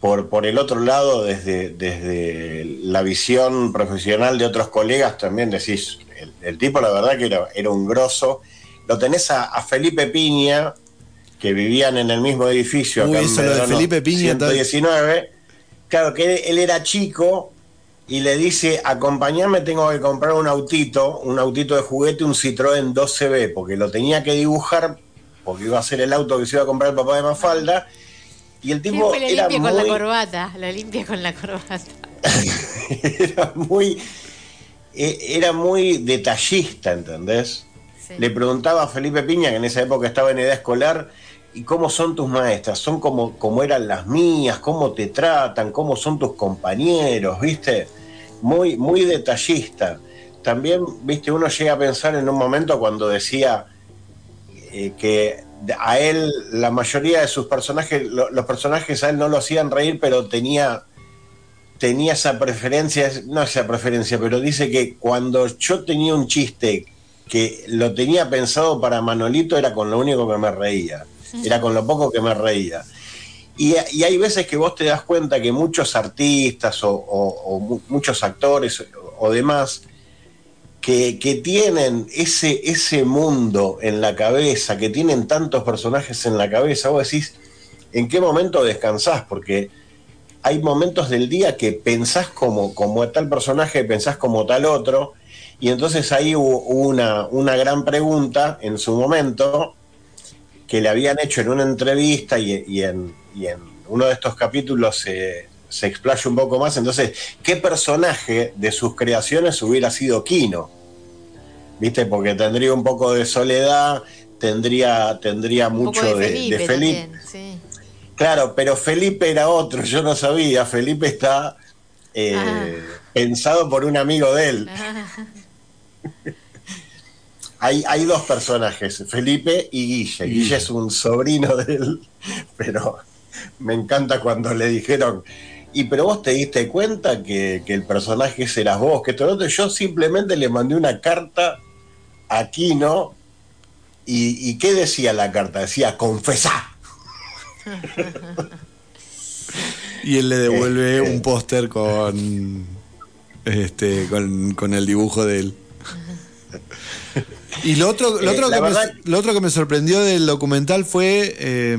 Por, por el otro lado, desde, desde la visión profesional de otros colegas, también decís, el, el tipo la verdad que era, era un grosso. Lo tenés a, a Felipe Piña, que vivían en el mismo edificio. Uy, acá en eso lo de Medrano Felipe Piña, 119. Claro, que él, él era chico y le dice, acompañame, tengo que comprar un autito, un autito de juguete, un Citroën 12B, porque lo tenía que dibujar, porque iba a ser el auto que se iba a comprar el papá de Mafalda. Y el tipo Siempre lo era limpia con la muy, corbata, lo limpia con la corbata. era muy e- era muy detallista, ¿entendés? Le preguntaba a Felipe Piña, que en esa época estaba en edad escolar, ¿y cómo son tus maestras? ¿Son como, eran las mías? ¿Cómo te tratan? ¿Cómo son tus compañeros? ¿Viste? Muy, muy detallista. También, viste, uno llega a pensar en un momento cuando decía eh, que a él, la mayoría de sus personajes, lo- los personajes a él no lo hacían reír, pero tenía tenía esa preferencia, no esa preferencia, pero dice que cuando yo tenía un chiste que lo tenía pensado para Manolito era con lo único que me reía, era con lo poco que me reía. Y, hay veces que vos te das cuenta que muchos artistas o, o- o mu- muchos actores o, o demás que, que tienen ese, ese mundo en la cabeza, que tienen tantos personajes en la cabeza, vos decís, ¿en qué momento descansás? Porque hay momentos del día que pensás como, como tal personaje, pensás como tal otro, y entonces ahí hubo una, una gran pregunta en su momento que le habían hecho en una entrevista y, y en, y en uno de estos capítulos se, se explaya un poco más. Entonces, ¿qué personaje de sus creaciones hubiera sido Kino? ¿Viste? Porque tendría un poco de soledad, tendría, tendría Un mucho de, Felipe de Felipe. también, sí. Claro, pero Felipe era otro, yo no sabía. Felipe está eh, Ah. pensado por un amigo de él. Hay, hay dos personajes, Felipe y Guille. Guille es un sobrino de él, pero me encanta cuando le dijeron, y pero vos te diste cuenta que, que el personaje ese eras vos, que todo otro?". Yo simplemente le mandé una carta a Kino, y, y ¿qué decía la carta? Decía, confesá. Y él le devuelve Este. un póster con, este, con, con el dibujo de él. Y lo otro, lo, Eh, otro la que me, verdad- lo otro que me sorprendió del documental fue eh,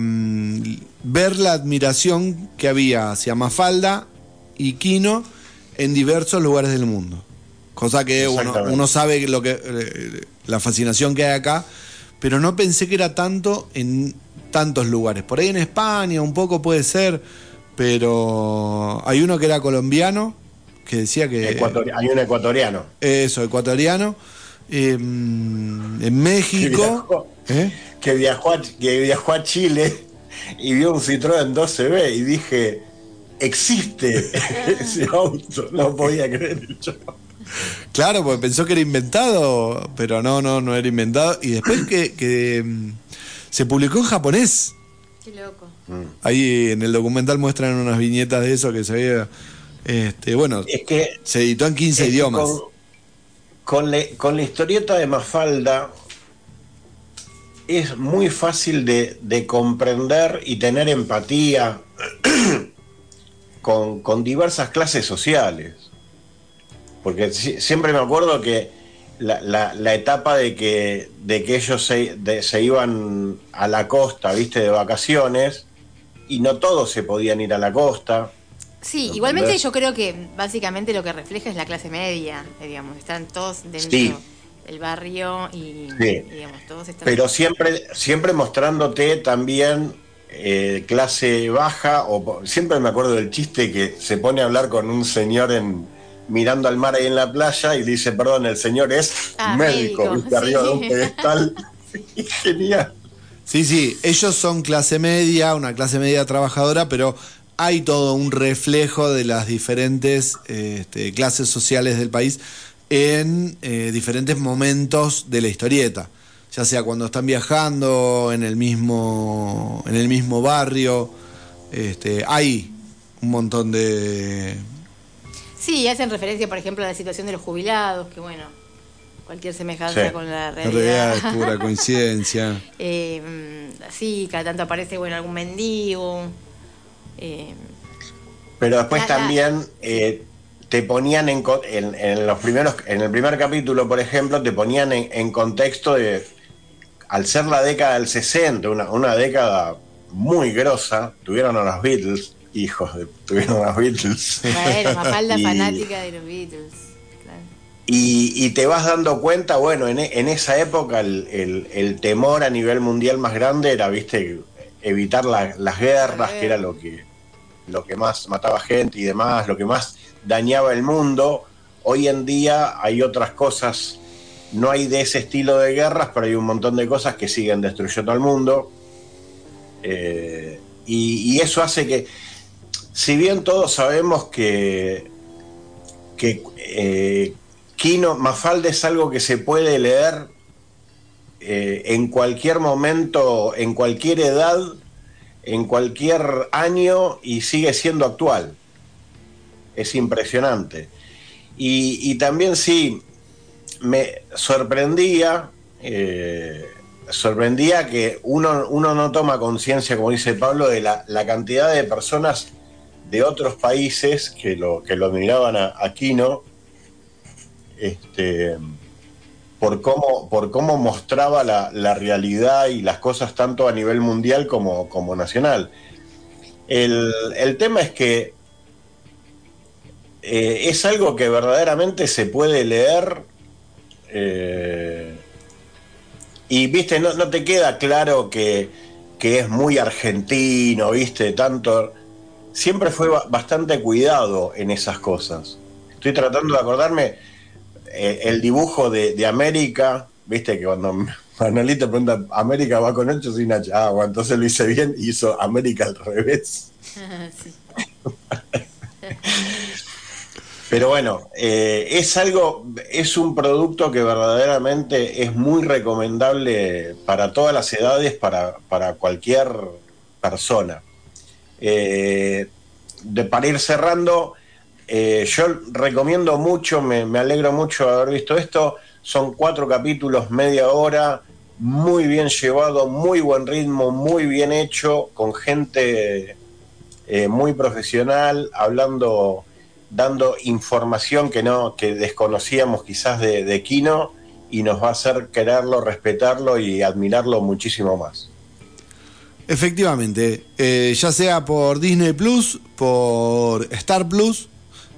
ver la admiración que había hacia Mafalda y Kino en diversos lugares del mundo. Cosa que uno, sabe lo que eh, la fascinación que hay acá, pero no pensé que era tanto en tantos lugares. Por ahí en España un poco puede ser, pero hay uno que era colombiano que decía que Ecuatori- hay un ecuatoriano. eso, ecuatoriano. Eh, en que México. viajó, ¿eh? que viajó a, que viajó a Chile y vio un Citroën 12B y dije, existe ese auto, no podía creer yo. Claro, porque pensó que era inventado, pero no, no, no era inventado. Y después que, que, mm, se publicó en japonés. Qué loco. Ahí en el documental muestran unas viñetas de eso que se veía. Este, bueno, Es que se editó en 15 es que idiomas. Con, con la, historieta de Mafalda es muy fácil de, de comprender y tener empatía con, diversas clases sociales. Porque si- siempre me acuerdo que la, etapa de que, ellos se, se iban a la costa, viste, de vacaciones, y no todos se podían ir a la costa. Sí, ¿Entendés? igualmente yo creo que básicamente lo que refleja es la clase media, digamos, están todos dentro Sí. del barrio y, Sí. y, digamos, todos están... Pero siempre, siempre mostrándote también eh, clase baja, o po- siempre me acuerdo del chiste que se pone a hablar con un señor en mirando al mar ahí en la playa y dice, perdón, el señor es Ah, médico, médico, ¿viste? arriba de un pedestal. Genial. Sí, sí, ellos son clase media, una clase media trabajadora, pero hay todo un reflejo de las diferentes este, clases sociales del país en eh, diferentes momentos de la historieta. Ya sea cuando están viajando en el mismo, en el mismo barrio. Este, hay un montón de. Sí, hacen referencia, por ejemplo, a la situación de los jubilados, que bueno, cualquier semejanza Sí. con la La realidad realidad. es pura coincidencia. Eh, mm, sí, cada tanto aparece, bueno, algún mendigo. Eh, Pero después La- también eh, te ponían en, en, en los primeros, en el primer capítulo, por ejemplo, te ponían en, en contexto de, al ser la década del 60, una, una década muy grosa, tuvieron a los Beatles, hijos de, tuvieron a los Beatles. bueno, Mafalda Y- fanática de los Beatles. claro. Y, y te vas dando cuenta, bueno, en, en esa época el, el- el temor a nivel mundial más grande era, viste, evitar la- las guerras, que era lo que, lo que más mataba gente y demás, lo que más dañaba el mundo. Hoy en día hay otras cosas, no hay de ese estilo de guerras, pero hay un montón de cosas que siguen destruyendo al mundo. Eh, y, eso hace que, si bien todos sabemos que, que eh, Kino, Mafalda es algo que se puede leer eh, en cualquier momento, en cualquier edad, en cualquier año y sigue siendo actual. Es impresionante. Y, también sí, me sorprendía, eh, sorprendía que uno, uno no toma conciencia, como dice Pablo, de la, cantidad de personas de otros países que lo, que lo admiraban a, a Kino este, por, cómo, por cómo mostraba la, la realidad y las cosas tanto a nivel mundial como, como nacional. El, el tema es que eh, es algo que verdaderamente se puede leer eh, y, viste, no, no te queda claro que, que es muy argentino, viste, tanto... Siempre fue ba- bastante cuidado en esas cosas. Estoy tratando de acordarme eh, el dibujo de, de América, viste que cuando Manolito pregunta América va con ocho sin H, ah, bueno, entonces lo hice bien y hizo América al revés. Sí. Pero bueno, eh, es algo, es un producto que verdaderamente es muy recomendable para todas las edades, para, para cualquier persona. Eh, de, para ir cerrando, eh, yo recomiendo mucho, me, alegro mucho de haber visto esto. Son cuatro capítulos, media hora, muy bien llevado, muy buen ritmo, muy bien hecho, con gente eh, muy profesional, hablando, dando información que no, que desconocíamos quizás de, de Kino y nos va a hacer quererlo, respetarlo y admirarlo muchísimo más. Efectivamente, eh, ya sea por Disney Plus, por Star Plus,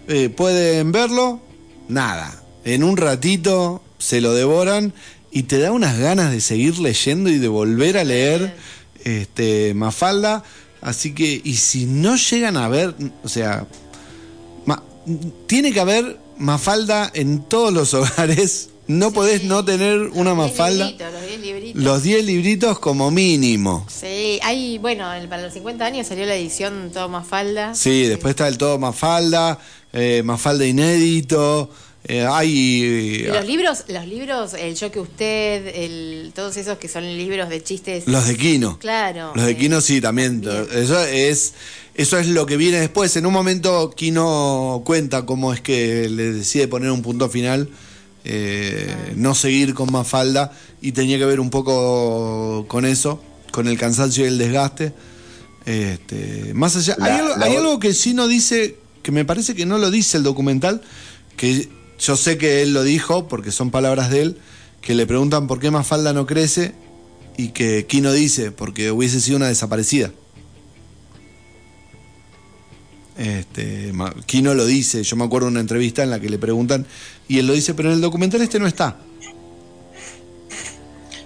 eh, pueden verlo, nada, en un ratito se lo devoran y te da unas ganas de seguir leyendo y de volver a leer este Mafalda, así que y si no llegan a ver, o sea, ma- tiene que haber Mafalda en todos los hogares, no podés no tener una Los Mafalda, libritos, los diez libritos. los 10 libritos como mínimo. Sí, hay, bueno, el- para los 50 años salió la edición todo Mafalda. Sí, después está el todo Mafalda, eh, Mafalda inédito, eh, hay... Los libros, los libros, el yo que usted, el, todos esos que son libros de chistes. Los de Kino. Claro. Los de eh, Kino sí, también. Eso es, eso es lo que viene después. En un momento Kino cuenta cómo es que le decide poner un punto final, eh, no seguir con Mafalda, y tenía que ver un poco con eso, con el cansancio y el desgaste. Este, más allá, La- hay, algo, la- hay algo que sí no dice, que me parece que no lo dice el documental, que yo sé que él lo dijo, porque son palabras de él, que le preguntan por qué Mafalda no crece y que Kino dice, porque hubiese sido una desaparecida. Este, Kino lo dice, yo me acuerdo de una entrevista en la que le preguntan, y él lo dice, pero en el documental este no está.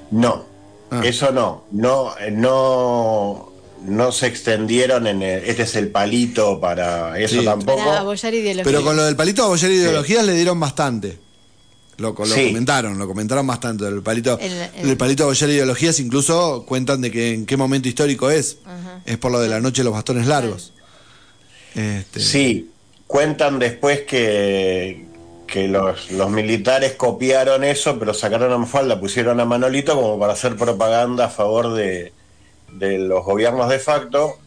No, Ah. eso no, no, eh, no, no se extendieron en el- este es el palito para eso Sí. tampoco. Para. Pero con lo del palito de apoyar ideologías le dieron bastante. Lo, lo Sí. comentaron, lo comentaron bastante. El palito, El- el- el palito apoyar ideologías incluso cuentan de que en qué momento histórico es. Es por lo de la noche de los bastones largos. Este, Sí, cuentan después que, que los, los militares copiaron eso, pero sacaron a Mafalda, pusieron a Manolito como para hacer propaganda a favor de, de los gobiernos de facto,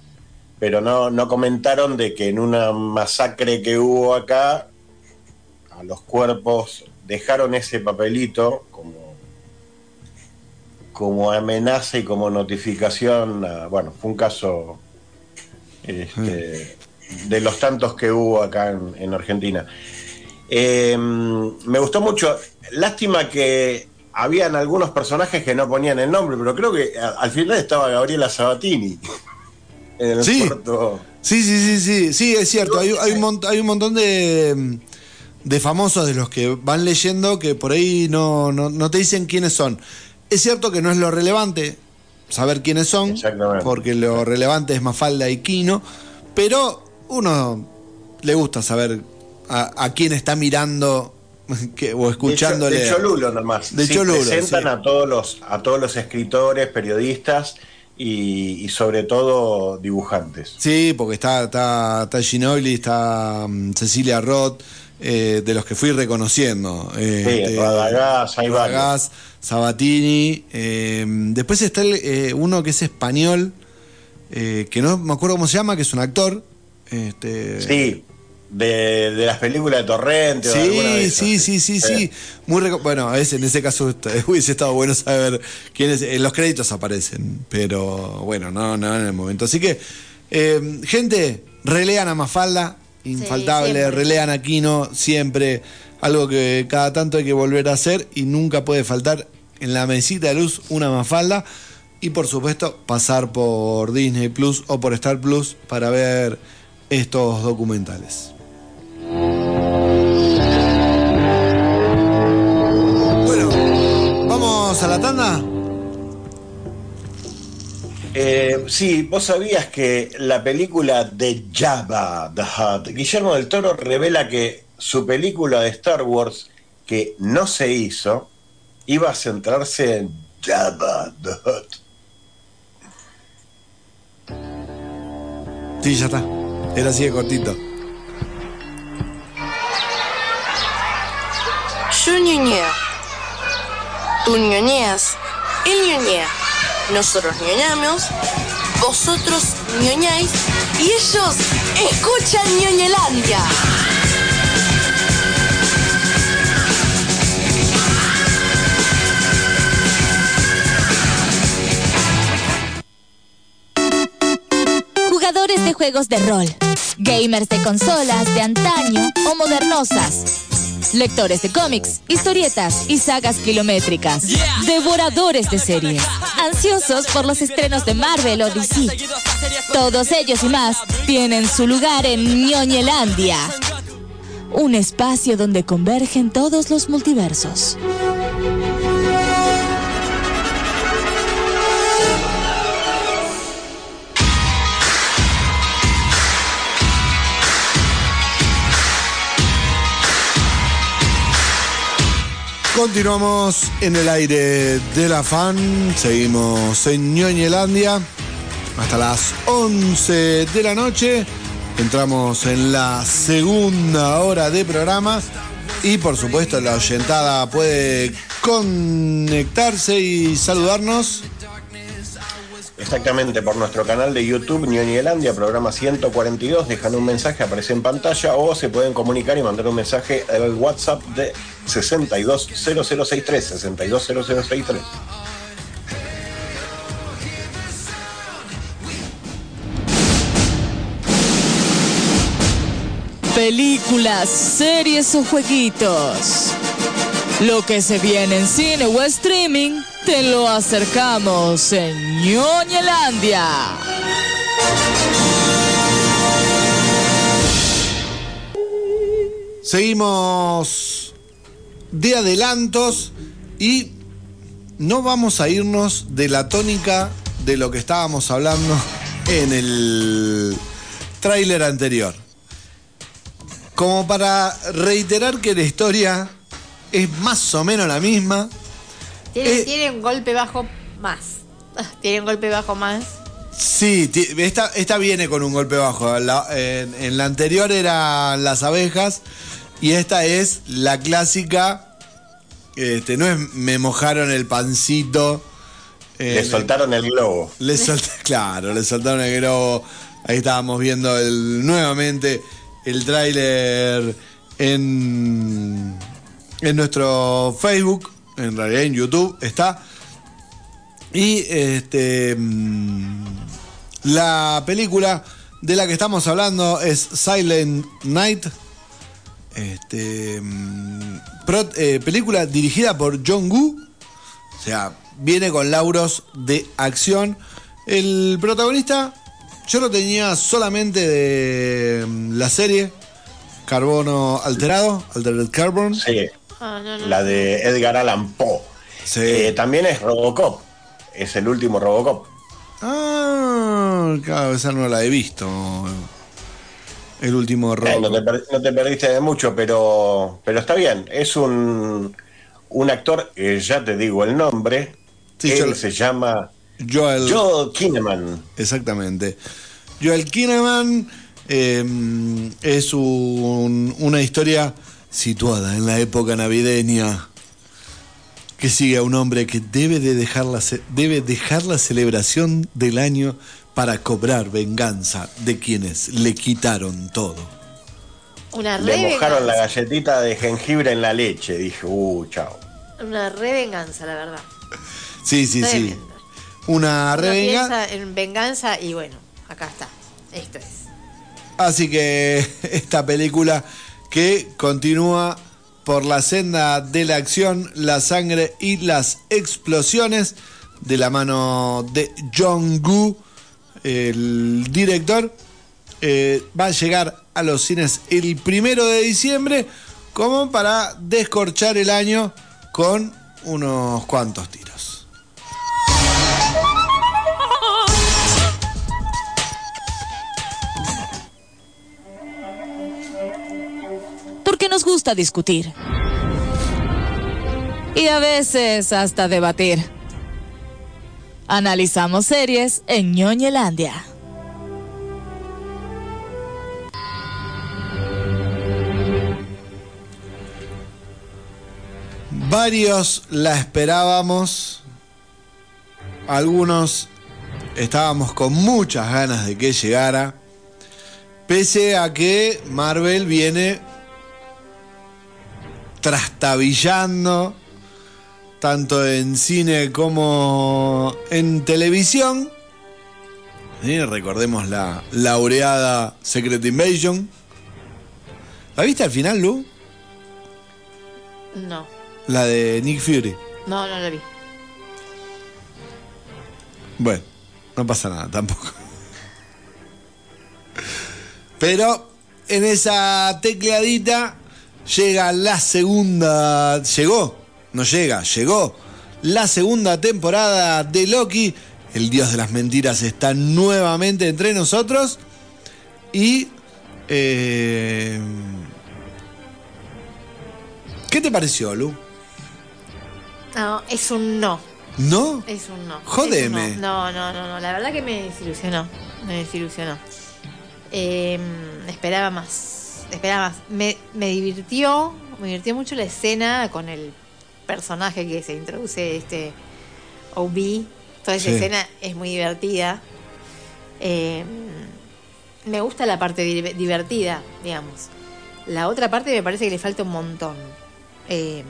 pero no, no comentaron de que en una masacre que hubo acá, a los cuerpos dejaron ese papelito como, como amenaza y como notificación. a- bueno, fue un caso este, de los tantos que hubo acá en, en Argentina. Eh, me gustó mucho. Lástima que habían algunos personajes que no ponían el nombre, pero creo que al final estaba Gabriela Sabatini. En el Sí. corto. Sí, sí, sí, sí, sí, es cierto. Hay, hay un, hay un montón de, de famosos de los que van leyendo que por ahí no, no, no te dicen quiénes son. Es cierto que no es lo relevante saber quiénes son, porque lo relevante es Mafalda y Kino, pero uno le gusta saber a, a quién está mirando que- o escuchándole. De, de Cholulo nomás. De Sí, Cholulo, Presentan sí. a todos los a todos los escritores, periodistas y, y sobre todo dibujantes. Sí, porque está, está, está Ginobili, está mm, Cecilia Roth, eh, de los que fui reconociendo. eh, Sí, de- Radagás, hay. Radagás, Sabatini. eh, después está el, eh, uno que es español, eh, que no me acuerdo cómo se llama, que es un actor. Este, Sí, de, de las películas de Torrente. o de alguna de Sí, esas, sí, sí, sí, sí. Muy bueno, es, en ese caso hubiese estado bueno saber quiénes. En los créditos aparecen, pero bueno, no, no en el momento. Así que, eh, gente, relean a Mafalda, infaltable, relean a Kino, siempre. Algo que cada tanto hay que volver a hacer y nunca puede faltar en la mesita de luz una Mafalda. Y por supuesto, pasar por Disney Plus o por Star Plus para ver estos documentales. La tanda? Eh, sí, vos sabías que la película de Jabba the Hutt, Guillermo del Toro revela que su película de Star Wars, que no se hizo, iba a centrarse en Jabba the Hutt. Sí, ya está. Era así de cortito. Yo ñoñeo. Tú ñoñeas. Él ñoñea. Nosotros ñoñamos. Vosotros ñoñáis. Y ellos escuchan ñoñelandia. Jugadores de juegos de rol, gamers de consolas de antaño o modernosas, lectores de cómics, historietas y sagas kilométricas, devoradores de series, ansiosos por los estrenos de Marvel o DC. Todos ellos y más tienen su lugar en Ñoñelandia, un espacio donde convergen todos los multiversos. Continuamos en el aire de la fan. Seguimos en Ñoñelandia hasta las 11 de la noche. Entramos en la segunda hora de programa. Y por supuesto, la oyentada puede conectarse y saludarnos. Exactamente, por nuestro canal de YouTube, Ñoñelandia, programa 142, dejan un mensaje, aparece en pantalla, o se pueden comunicar y mandar un mensaje al WhatsApp de 620063, 620063. Películas, series o jueguitos. Lo que se viene en cine o streaming, te lo acercamos en Ñoñelandia. Seguimos de adelantos y no vamos a irnos de la tónica de lo que estábamos hablando en el tráiler anterior. Como para reiterar que la historia es más o menos la misma. Tiene, Eh. tiene un golpe bajo más. Tiene un golpe bajo más. Sí, esta, esta viene con un golpe bajo. La- en, en la anterior eran las abejas y esta es la clásica. Este, no es me mojaron el pancito. Le en- soltaron el globo. Le solta- claro, le soltaron el globo. Ahí estábamos viendo el, nuevamente el tráiler en, en nuestro Facebook, en realidad en YouTube está. Y este mm, la película de la que estamos hablando es Silent Night. Este, mm, pro- eh, película dirigida por John Woo. O sea, viene con lauros de acción. El protagonista, yo lo tenía solamente de mm, la serie Carbono Alterado, Altered Carbon. Sí, Ah, no, no. la de Edgar Allan Poe. Sí. Eh, también es Robocop. Es el último Robocop. Ah, claro, esa no la he visto. El último Eh, robo. no, te per- no te perdiste de mucho, pero, pero está bien. Es un, un actor, eh, ya te digo el nombre. Sí, Él yo se llama Joel. Joel Kinnaman. Exactamente. Joel Kinnaman eh, es un- una historia situada en la época navideña que sigue a un hombre que debe, de dejar, la, debe dejar la celebración del año para cobrar venganza de quienes le quitaron todo. Una Le mojaron la revenganza. galletita de jengibre en la leche. Dije, uh, chao. Una revenganza, la verdad. Sí, sí, sí. Una Uno revenga. piensa en venganza y bueno, acá está. Esto es. Así que esta película que continúa por la senda de la acción, la sangre y las explosiones de la mano de John Gu, el director, eh, va a llegar a los cines el primero de diciembre como para descorchar el año con unos cuantos tiros. Porque nos gusta discutir. Y a veces hasta debatir. Analizamos series en ñoñelandia. Varios la esperábamos. Algunos estábamos con muchas ganas de que llegara. Pese a que Marvel viene trastabillando tanto en cine como en televisión. Sí, recordemos la laureada Secret Invasion. ¿La viste al final, Lu? No, La de Nick Fury. no, no lo vi. Bueno, no pasa nada tampoco. Pero en esa tecleadita llega la segunda. Llegó, no llega, llegó la segunda temporada de Loki. El dios de las mentiras está nuevamente entre nosotros. Y. eh, ¿Qué te pareció, Lu? No, es un no. ¿No? Es un no. Un No, no, no, no. La verdad que me desilusionó. Me desilusionó. Eh, esperaba más. Esperaba más. Me, me divirtió. Me divirtió mucho la escena con el personaje que se introduce este OB. Toda esa Sí. escena es muy divertida. Eh, me gusta la parte di- divertida, digamos. La otra parte me parece que le falta un montón. Eh,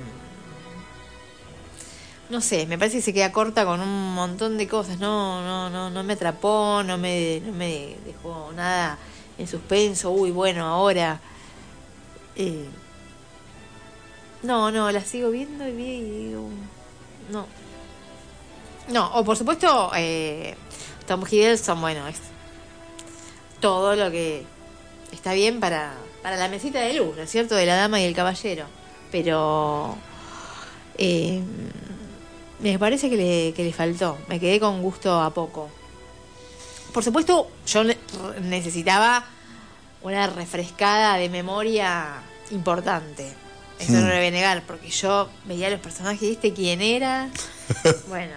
no sé, me parece que se queda corta con un montón de cosas. No, no, no, no me atrapó, no me, no me dejó nada en suspenso. Uy, bueno, ahora. eh, no, no, la sigo viendo y digo. No. No, o por supuesto, eh, Tom Hiddleston, bueno, es todo lo que está bien para, para la mesita de luz, ¿no es cierto? De la dama y el caballero. Pero. eh, me parece que le, que le faltó. Me quedé con gusto a poco. Por supuesto, yo ne- necesitaba una refrescada de memoria importante. Eso no lo voy a negar, porque yo veía los personajes, ¿viste quién era? bueno,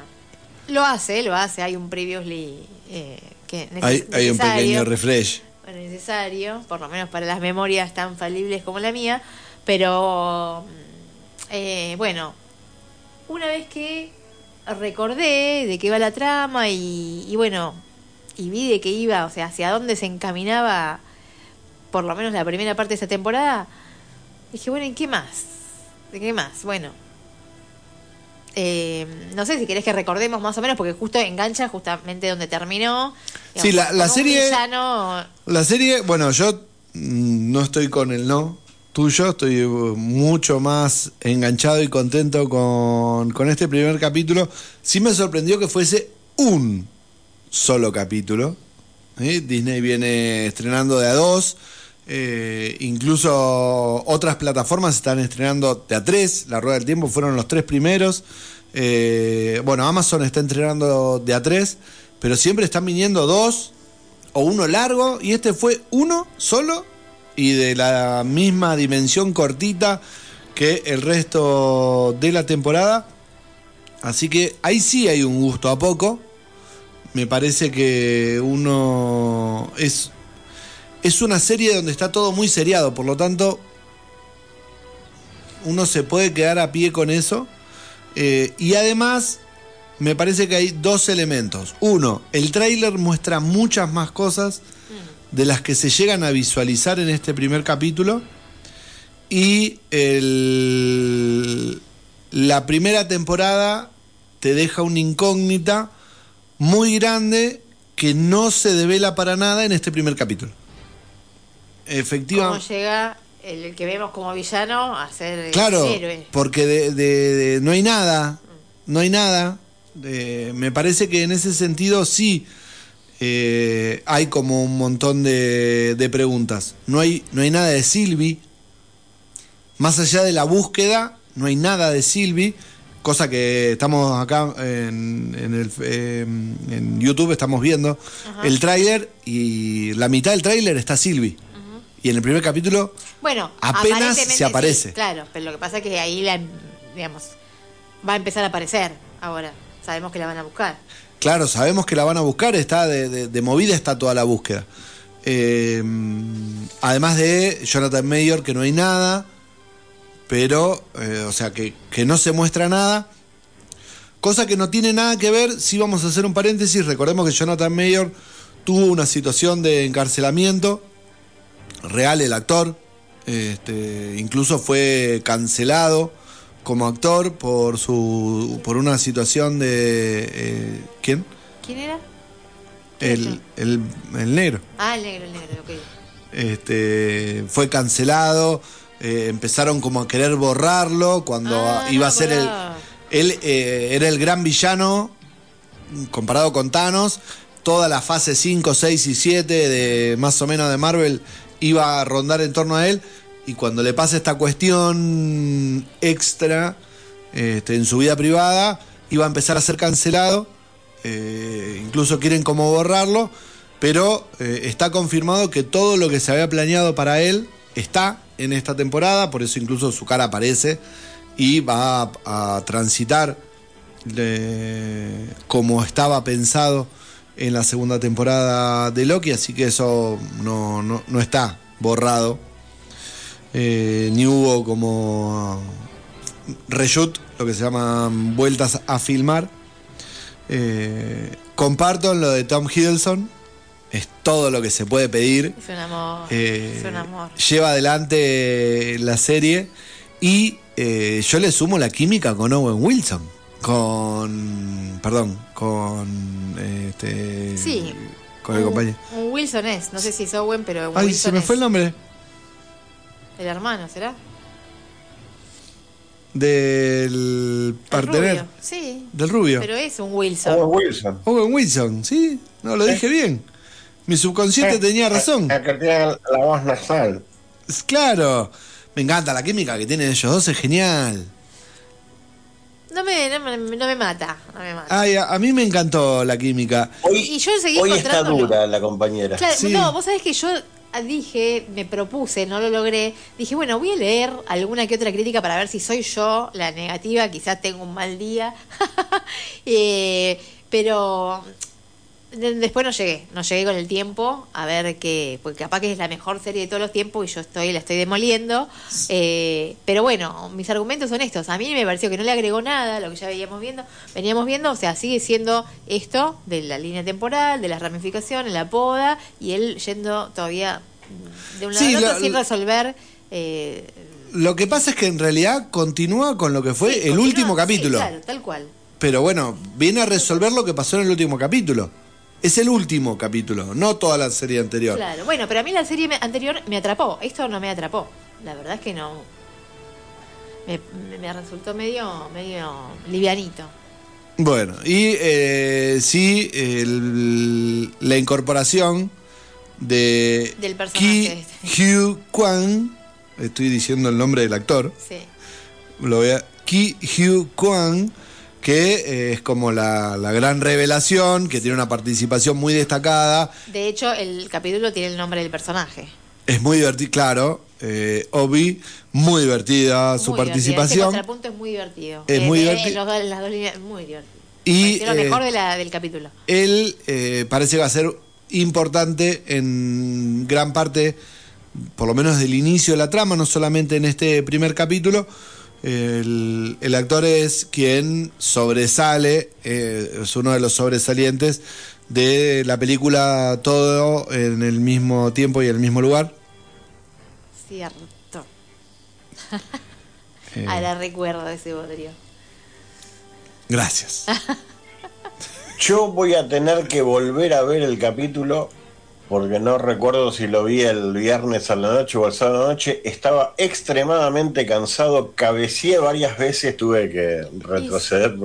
lo hace, lo hace. Hay un previously eh, que neces- Hay, hay un pequeño refresh. bueno, necesario, por lo menos para las memorias tan falibles como la mía, pero mm, eh, bueno, una vez que recordé de qué iba la trama y, y bueno, y vi de qué iba, o sea, hacia dónde se encaminaba por lo menos la primera parte de esa temporada, dije, bueno, ¿y qué más? ¿De qué más? Bueno. eh, no sé si querés que recordemos más o menos, porque justo engancha justamente donde terminó. Sí, la- la serie- villano La serie, bueno, yo mm, no estoy con el no tuyo, estoy uh, mucho más enganchado y contento con, con este primer capítulo. Sí me sorprendió que fuese un solo capítulo. ¿sí? Disney viene estrenando de a dos. Eh, incluso otras plataformas están estrenando de a tres. La Rueda del Tiempo fueron los tres primeros. Eh, bueno, Amazon está estrenando de a tres. Pero siempre están viniendo dos o uno largo y este fue uno solo y de la misma dimensión cortita que el resto de la temporada. Así que ahí sí hay un gusto a poco. Me parece que uno es es una serie donde está todo muy seriado, por lo tanto uno se puede quedar a pie con eso. Eh, y además me parece que hay dos elementos. Uno, el tráiler muestra muchas más cosas de las que se llegan a visualizar en este primer capítulo. Y el- la primera temporada te deja una incógnita muy grande que no se devela para nada en este primer capítulo. Cómo Efectivamente. llega el que vemos como villano a ser el Claro, héroe. porque de, de- de- no hay nada, no hay nada. Eh, me parece que en ese sentido sí eh, hay como un montón de, de preguntas. No hay, no hay nada de Silvi. Más allá de la búsqueda, no hay nada de Silvi. Cosa que estamos acá en, en el, eh, en YouTube, estamos viendo el tráiler y la mitad del tráiler está Silvi. Y en el primer capítulo, Bueno, Apenas se aparece. sí, claro, pero lo que pasa es que ahí la, digamos, va a empezar a aparecer ahora. Sabemos que la van a buscar. claro, sabemos que la van a buscar, está de, de- de movida está toda la búsqueda. Eh, además de Jonathan Mayor, que no hay nada, pero, eh, o sea, que, que no se muestra nada. Cosa que no tiene nada que ver, si vamos a hacer un paréntesis, recordemos que Jonathan Mayor tuvo una situación de encarcelamiento real el actor, este, incluso fue cancelado como actor por su por una situación de eh, ¿quién? ¿Quién era? El, el, el negro. Ah, el negro, el negro, ok. Este, fue cancelado, eh, empezaron como a querer borrarlo cuando Ah, iba a ser el él eh, era el gran villano comparado con Thanos. Toda la fase 5, 6 y 7 de más o menos de Marvel iba a rondar en torno a él. Y cuando le pasa esta cuestión extra este, en su vida privada, iba a empezar a ser cancelado. Eh, incluso quieren como borrarlo. Pero eh, está confirmado que todo lo que se había planeado para él está en esta temporada. Por eso incluso su cara aparece. Y va a, transitar como estaba pensado en la segunda temporada de Loki, así que eso no, no- no está borrado. Eh, ni hubo como reshoot, lo que se llaman vueltas a filmar. Eh, comparto lo de Tom Hiddleston, es todo lo que se puede pedir. Es un amor. Eh, es un amor. lleva adelante la serie y yo le sumo la química con Owen Wilson. Con. Perdón, con. Este, Sí. Con el Un- compañero. Un Wilson es, no sé si es Owen, pero un Ay, Wilson se me es. fue el nombre. El hermano, ¿será? Del El partener. Sí. Del rubio. Pero es un Wilson. Owen Wilson. Owen Wilson, ¿sí? No, lo dije bien. Mi subconsciente Eh, tenía razón. El que tiene la voz nasal. Es Claro. Me encanta la química que tienen ellos dos, es genial. No me, no, me, no me mata, no me mata. Ay, a, a mí me encantó la química. Hoy, Y yo seguí hoy está dura la compañera. Claro, Sí. no, vos sabés que yo dije, me propuse, no lo logré. Dije, bueno, voy a leer alguna que otra crítica para ver si soy yo la negativa, quizás tengo un mal día. Eh, pero después no llegué, no llegué con el tiempo a ver que, porque capaz que es la mejor serie de todos los tiempos y yo estoy, la estoy demoliendo. Eh, pero bueno, mis argumentos son estos. A mí me pareció que no le agregó nada lo que ya veíamos viendo, veníamos viendo, o sea, sigue siendo esto de la línea temporal, de las ramificaciones, la poda, y él yendo todavía de un lado Sí, al otro sin resolver. eh, Lo que pasa es que en realidad continúa con lo que fue sí, el último sí, capítulo. claro, tal cual. Pero bueno, viene a resolver lo que pasó en el último capítulo. Es el último capítulo, no toda la serie anterior. Claro, bueno, pero a mí la serie me- anterior me atrapó. Esto no me atrapó. La verdad es que no. Me, me- me resultó medio, medio livianito. Bueno, y eh, sí, el- la incorporación de Del Ki personaje. Hugh Kwan, estoy diciendo el nombre del actor, Sí. lo voy a, Ki Hugh Kwan, que eh, es como la, la gran revelación, que tiene una participación muy destacada, De hecho, el capítulo tiene el nombre del personaje. es muy divertido, claro, eh, Obi, muy divertida su divertido. Ese participación. contrapunto es muy divertido. Es muy eh, divertido. las dos líneas, muy divertido. Y, lo eh, mejor de la- del capítulo. él eh, parece que va a ser importante en gran parte, por lo menos del inicio de la trama, no solamente en este primer capítulo. El, el actor es quien sobresale, eh, es uno de los sobresalientes de la película Todo en el mismo tiempo y en el mismo lugar. Cierto. Eh, Ahora recuerdo ese bodrio. gracias. Yo voy a tener que volver a ver el capítulo porque no recuerdo si lo vi el viernes a la noche o el sábado a la noche. Estaba extremadamente cansado, cabeceé varias veces, tuve que retroceder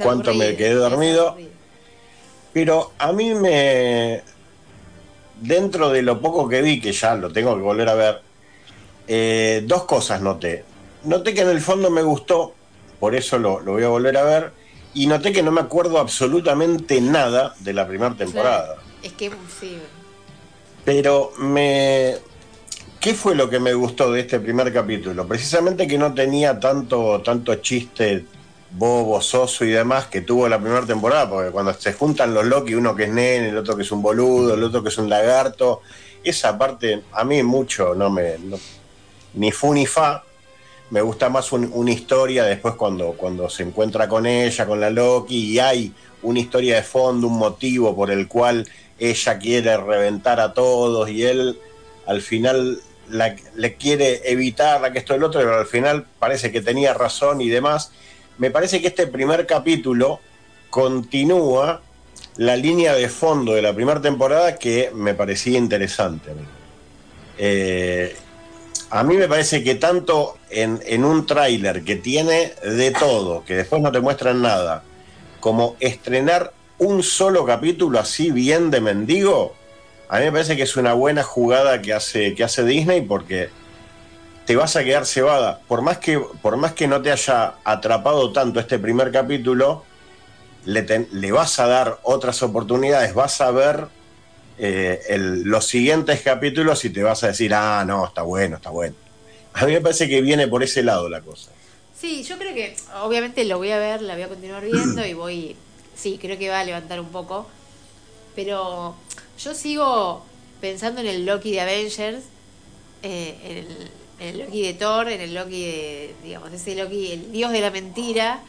cuánto me quedé dormido. Pero a mí me. Dentro de lo poco que vi, que ya lo tengo que volver a ver, eh, dos cosas noté. Noté que en el fondo me gustó, por eso lo, lo voy a volver a ver, y noté que no me acuerdo absolutamente nada de la primera temporada. Es que sí. Pero me. ¿qué fue lo que me gustó de este primer capítulo? Precisamente que no tenía tanto, tanto chiste bobo, soso y demás que tuvo la primera temporada, porque cuando se juntan los Loki, uno que es nene, el otro que es un boludo, el otro que es un lagarto, esa parte a mí mucho no me... ni fu ni fa, me gusta más un- una historia después cuando, cuando se encuentra con ella, con la Loki, y hay una historia de fondo, un motivo por el cual ella quiere reventar a todos y él al final le quiere evitar la que esto el otro, pero al final parece que tenía razón y demás. Me parece que este primer capítulo continúa la línea de fondo de la primera temporada que me parecía interesante. a mí. Eh, a mí me parece que tanto en, en un tráiler que tiene de todo, que después no te muestran nada, como estrenar un solo capítulo así bien de mendigo, a mí me parece que es una buena jugada que hace, que hace Disney porque te vas a quedar cebada. Por más que, por más que no te haya atrapado tanto este primer capítulo, le, le vas a dar otras oportunidades, vas a ver eh, los siguientes capítulos y te vas a decir, ah, no, está bueno, está bueno. A mí me parece que viene por ese lado la cosa. Sí, yo creo que obviamente lo voy a ver, la voy a continuar viendo y voy, sí, creo que va a levantar un poco, pero yo sigo pensando en el Loki de Avengers, eh, en, el, en el Loki de Thor, en el Loki de, digamos, ese Loki, el dios de la mentira,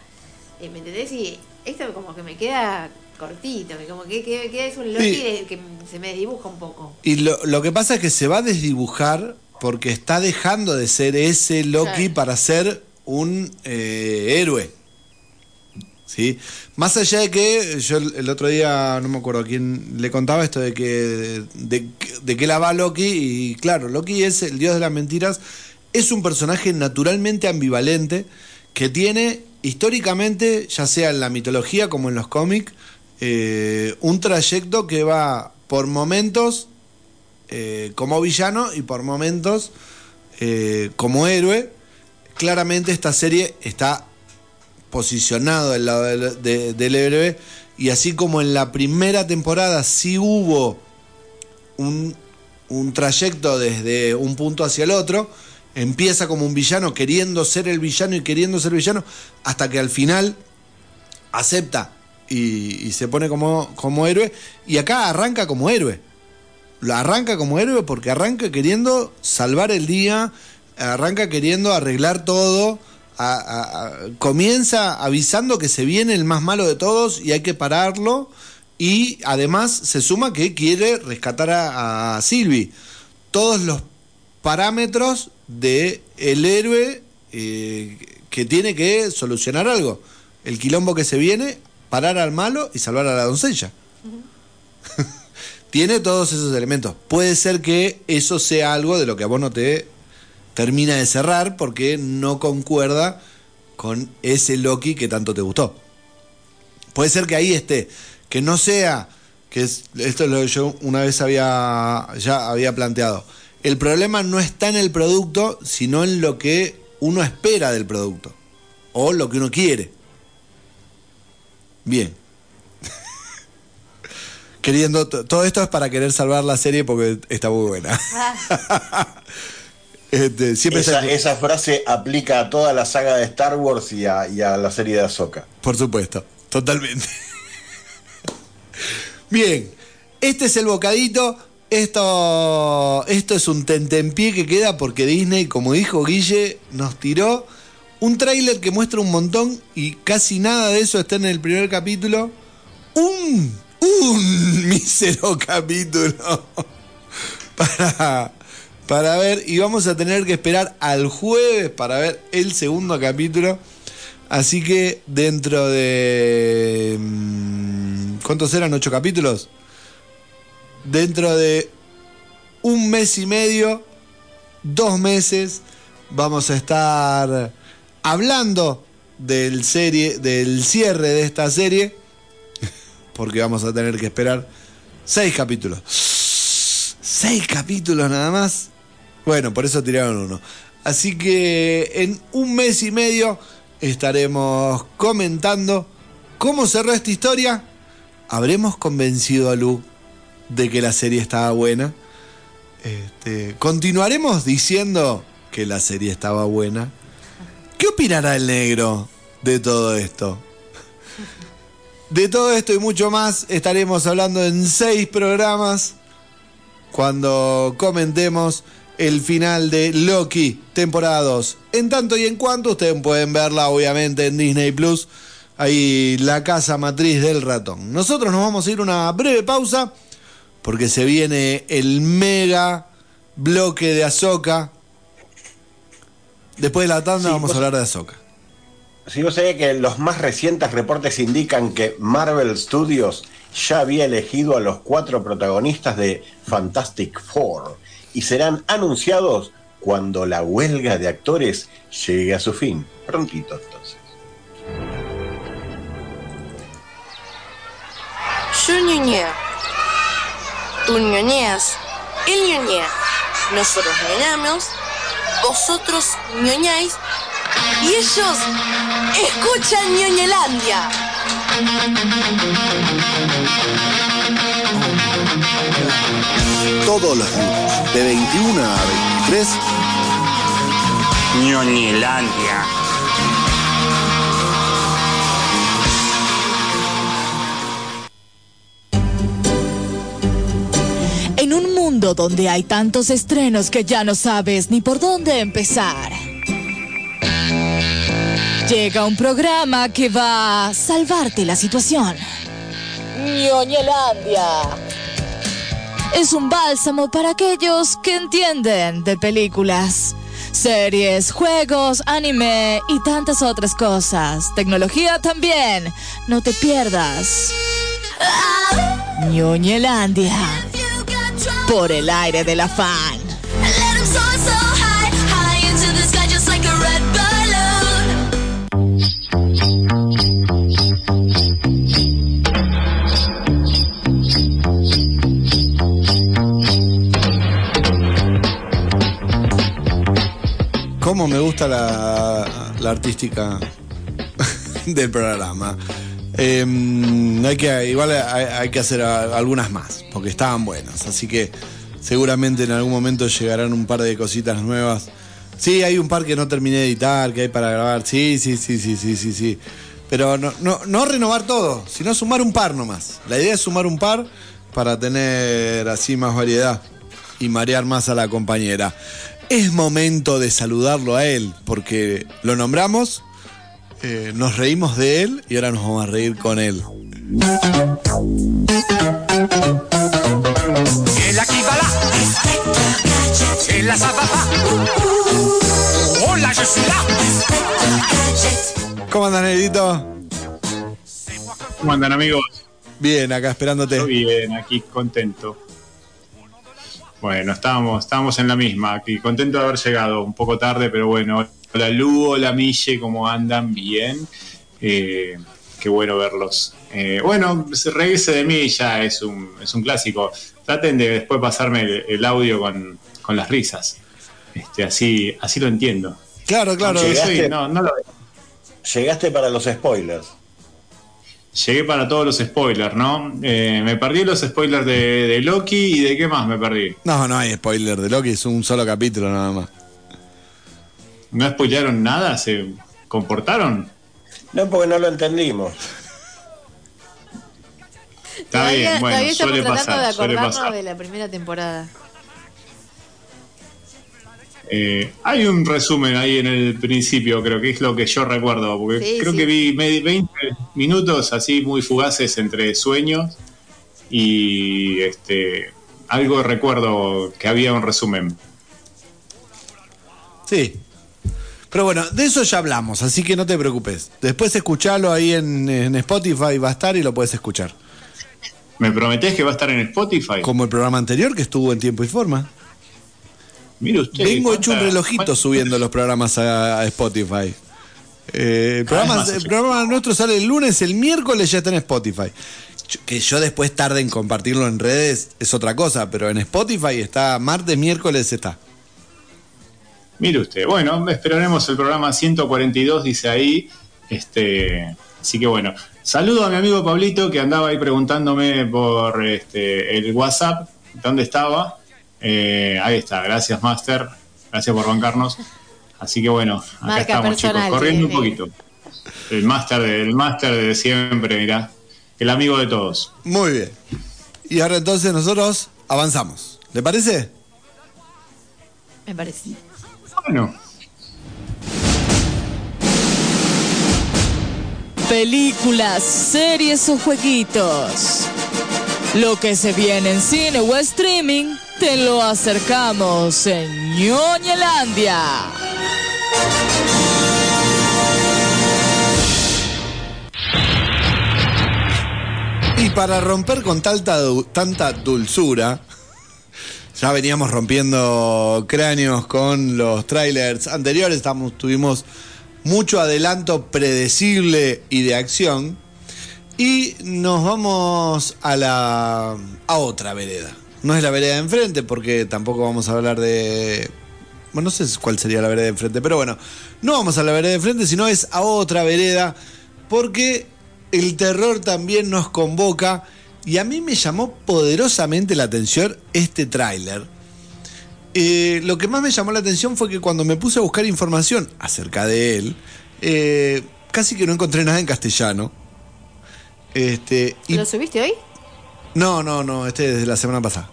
eh, ¿me entendés? Y esto como que me queda cortito, que como que, que- que es un Loki Sí. de- que se me dibuja un poco. Y lo, lo que pasa es que se va a desdibujar porque está dejando de ser ese Loki Claro. para ser un eh, héroe. ¿Sí? Más allá de que yo el otro día, no me acuerdo quién le contaba esto de que de, de que la va Loki y claro, Loki es el dios de las mentiras, es un personaje naturalmente ambivalente que tiene históricamente, ya sea en la mitología como en los cómics, eh, un trayecto que va por momentos eh, como villano y por momentos eh, como héroe. Claramente esta serie está posicionado del lado del, de- del héroe y así como en la primera temporada sí hubo un, un trayecto desde un punto hacia el otro, empieza como un villano queriendo ser el villano y queriendo ser villano hasta que al final acepta y, y se pone como, como héroe y acá arranca como héroe. Lo arranca como héroe porque arranca queriendo salvar el día, arranca queriendo arreglar todo, a- a- a- comienza avisando que se viene el más malo de todos y hay que pararlo y además se suma que quiere rescatar a, Sylvie. Todos los parámetros de el héroe eh, que tiene que solucionar algo. El quilombo que se viene, parar al malo y salvar a la doncella tiene todos esos elementos. Puede ser que eso sea algo de lo que a vos no te termina de cerrar porque no concuerda con ese Loki que tanto te gustó. Puede ser que ahí esté, que no sea, que es, esto es lo que yo una vez había, ya había planteado. El problema no está en el producto, sino en lo que uno espera del producto o lo que uno quiere. Bien. Queriendo, todo esto es para querer salvar la serie porque está muy buena. Este, siempre Esa, está- esa frase aplica a toda la saga de Star Wars y a, y a la serie de Ahsoka. Por supuesto, totalmente. Bien, este es el bocadito. Esto, esto es un tentempié que queda porque Disney, como dijo Guille, nos tiró un tráiler que muestra un montón y casi nada de eso está en el primer capítulo. Un, un mísero capítulo para, para ver y vamos a tener que esperar al jueves para ver el segundo capítulo. Así que dentro de... mm, ¿Cuántos eran? ¿Ocho capítulos? Dentro de un mes y medio, dos meses, vamos a estar hablando del, serie, del cierre de esta serie, porque vamos a tener que esperar seis capítulos. Seis capítulos nada más. Bueno, por eso tiraron uno. Así que en un mes y medio estaremos comentando cómo cerró esta historia. ¿Habremos convencido a Lu de que la serie estaba buena? Este, continuaremos diciendo que la serie estaba buena. ¿Qué opinará el negro de todo esto? De todo esto y mucho más estaremos hablando en seis programas cuando comentemos el final de Loki, temporada 2. En tanto y en cuanto, ustedes pueden verla obviamente en Disney Plus, ahí la casa matriz del ratón. Nosotros nos vamos a ir una breve pausa porque se viene el mega bloque de Azoka. Después de la tanda Sí, vamos a hablar de Azoka. Si vos sabés que los más recientes reportes indican que Marvel Studios ya había elegido a los cuatro protagonistas de Fantastic Four y serán anunciados cuando la huelga de actores llegue a su fin. Prontito entonces. Yo ñoñeo. Tú ñoñeas. Él ñoñea. Nosotros ñoñamos. Vosotros ñoñáis. Y ellos escuchan ñoñelandia. Todos los lunes, de 21 a 23, Ñoñelandia. En un mundo donde hay tantos estrenos que ya no sabes ni por dónde empezar. Llega un programa que va a salvarte la situación. Ñoñelandia. Es un bálsamo para aquellos que entienden de películas, series, juegos, anime y tantas otras cosas. Tecnología también. No te pierdas. Ñoñelandia. Por el aire de la ¿Cómo me gusta la, artística del programa? Eh, hay que, igual hay, que hacer algunas más, porque estaban buenas. Así que seguramente en algún momento llegarán un par de cositas nuevas. Sí, hay un par que no terminé de editar, que hay para grabar. Sí, sí, sí, sí, sí, sí, sí. Pero no, no renovar todo, sino sumar un par nomás. La idea es sumar un par para tener así más variedad y marear más a la compañera. Es momento de saludarlo a él, porque lo nombramos, eh, nos reímos de él y ahora nos vamos a reír con él. El Akibala. El Azababa. Hola, yo soy la. ¿Cómo andan, Negrito? ¿Cómo andan amigos? Bien, acá esperándote. Yo bien, aquí contento. Bueno, estábamos, estábamos en la misma, aquí contento de haber llegado, un poco tarde, pero bueno, hola Lu, hola Mille, ¿cómo andan? Bien. Eh, qué bueno verlos. Eh, bueno, se- reírse de mí ya es un, es un clásico. Traten de después pasarme el, el audio con, con las risas. Este, así, así lo entiendo. Claro, claro. Llegaste- soy- no, no lo- Llegaste para los spoilers. Llegué para todos los spoilers, ¿no? Eh, me perdí los spoilers de, de Loki y de qué más me perdí. No, no hay spoiler de Loki, es un solo capítulo nada más. ¿No spoilearon nada? ¿Se comportaron? No, porque no lo entendimos. Está todavía, bien, bueno, suele tratando pasar, de suele acordarnos pasar. de la primera temporada. Eh, hay un resumen ahí en el principio, creo que es lo que yo recuerdo, porque Sí, creo sí. que vi me- 20 minutos así muy fugaces entre sueños y este algo recuerdo que había un resumen. Sí. Pero bueno, de eso ya hablamos, así que no te preocupes. Después escuchalo ahí en, en Spotify, va a estar y lo puedes escuchar. ¿Me prometés que va a estar en Spotify? Como el programa anterior que estuvo en tiempo y forma. Mire usted. Vengo hecho un relojito cuánta- subiendo los programas a, a Spotify. Eh, el, programa, más el allá. programa nuestro sale el lunes, el miércoles ya está en Spotify. Que yo después tarde en compartirlo en redes es otra cosa, pero en Spotify está martes, miércoles está. Mire usted, bueno, esperaremos el programa 142, dice ahí. Este, así que bueno, saludo a mi amigo Pablito que andaba ahí preguntándome por este, el WhatsApp dónde estaba. Eh, ahí está, gracias Master, gracias por bancarnos. Así que bueno, acá Marca estamos chicos, corriendo un poquito. El Master de, el Master de siempre, mirá, el amigo de todos. Muy bien. Y ahora entonces nosotros avanzamos. ¿Le parece? Me parece. Bueno, Películas, series o jueguitos. Lo que se viene en cine o streaming, te lo acercamos en Ñoñelandia. Y para romper con tanta, tanta dulzura, ya veníamos rompiendo cráneos con los trailers anteriores, estamos, tuvimos mucho adelanto predecible y de acción. Y nos vamos a la a otra vereda. No es la vereda de enfrente, porque tampoco vamos a hablar de. Bueno, no sé cuál sería la vereda de enfrente, pero bueno, no vamos a la vereda de enfrente, sino es a otra vereda, porque el terror también nos convoca. Y a mí me llamó poderosamente la atención este tráiler. Eh, lo que más me llamó la atención fue que cuando me puse a buscar información acerca de él, eh, casi que no encontré nada en castellano. Este, y- ¿Lo subiste hoy? no, no, no, este es de la semana pasada.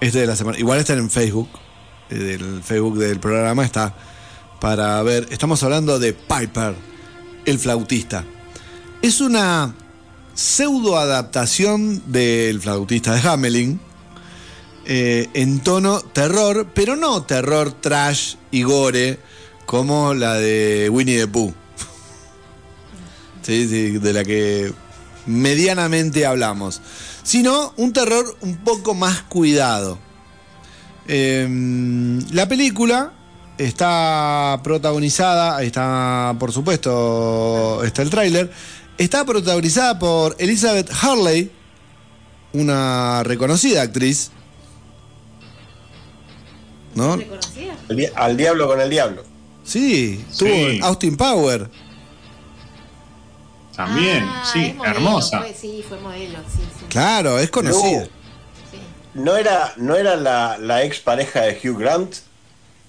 Este de la semana. Igual está en Facebook. eh, Del Facebook del programa está para ver. Estamos hablando de Piper, el flautista. Es una pseudo adaptación del flautista de Hamelin. eh, en tono terror, pero no terror trash y gore como la de Winnie the Pooh. Sí, sí, de la que medianamente hablamos, sino un terror un poco más cuidado. Em, la película está protagonizada, ahí está, por supuesto, está el tráiler, está protagonizada por Elizabeth Harley, una reconocida actriz. ¿No? Al, di- al diablo con el diablo. Sí, estuvo en Austin Power. También, Ah, sí, modelo, hermosa. fue- sí, fue modelo, sí, sí. Claro, es conocida. ¿No era, no era la, la ex pareja de Hugh Grant?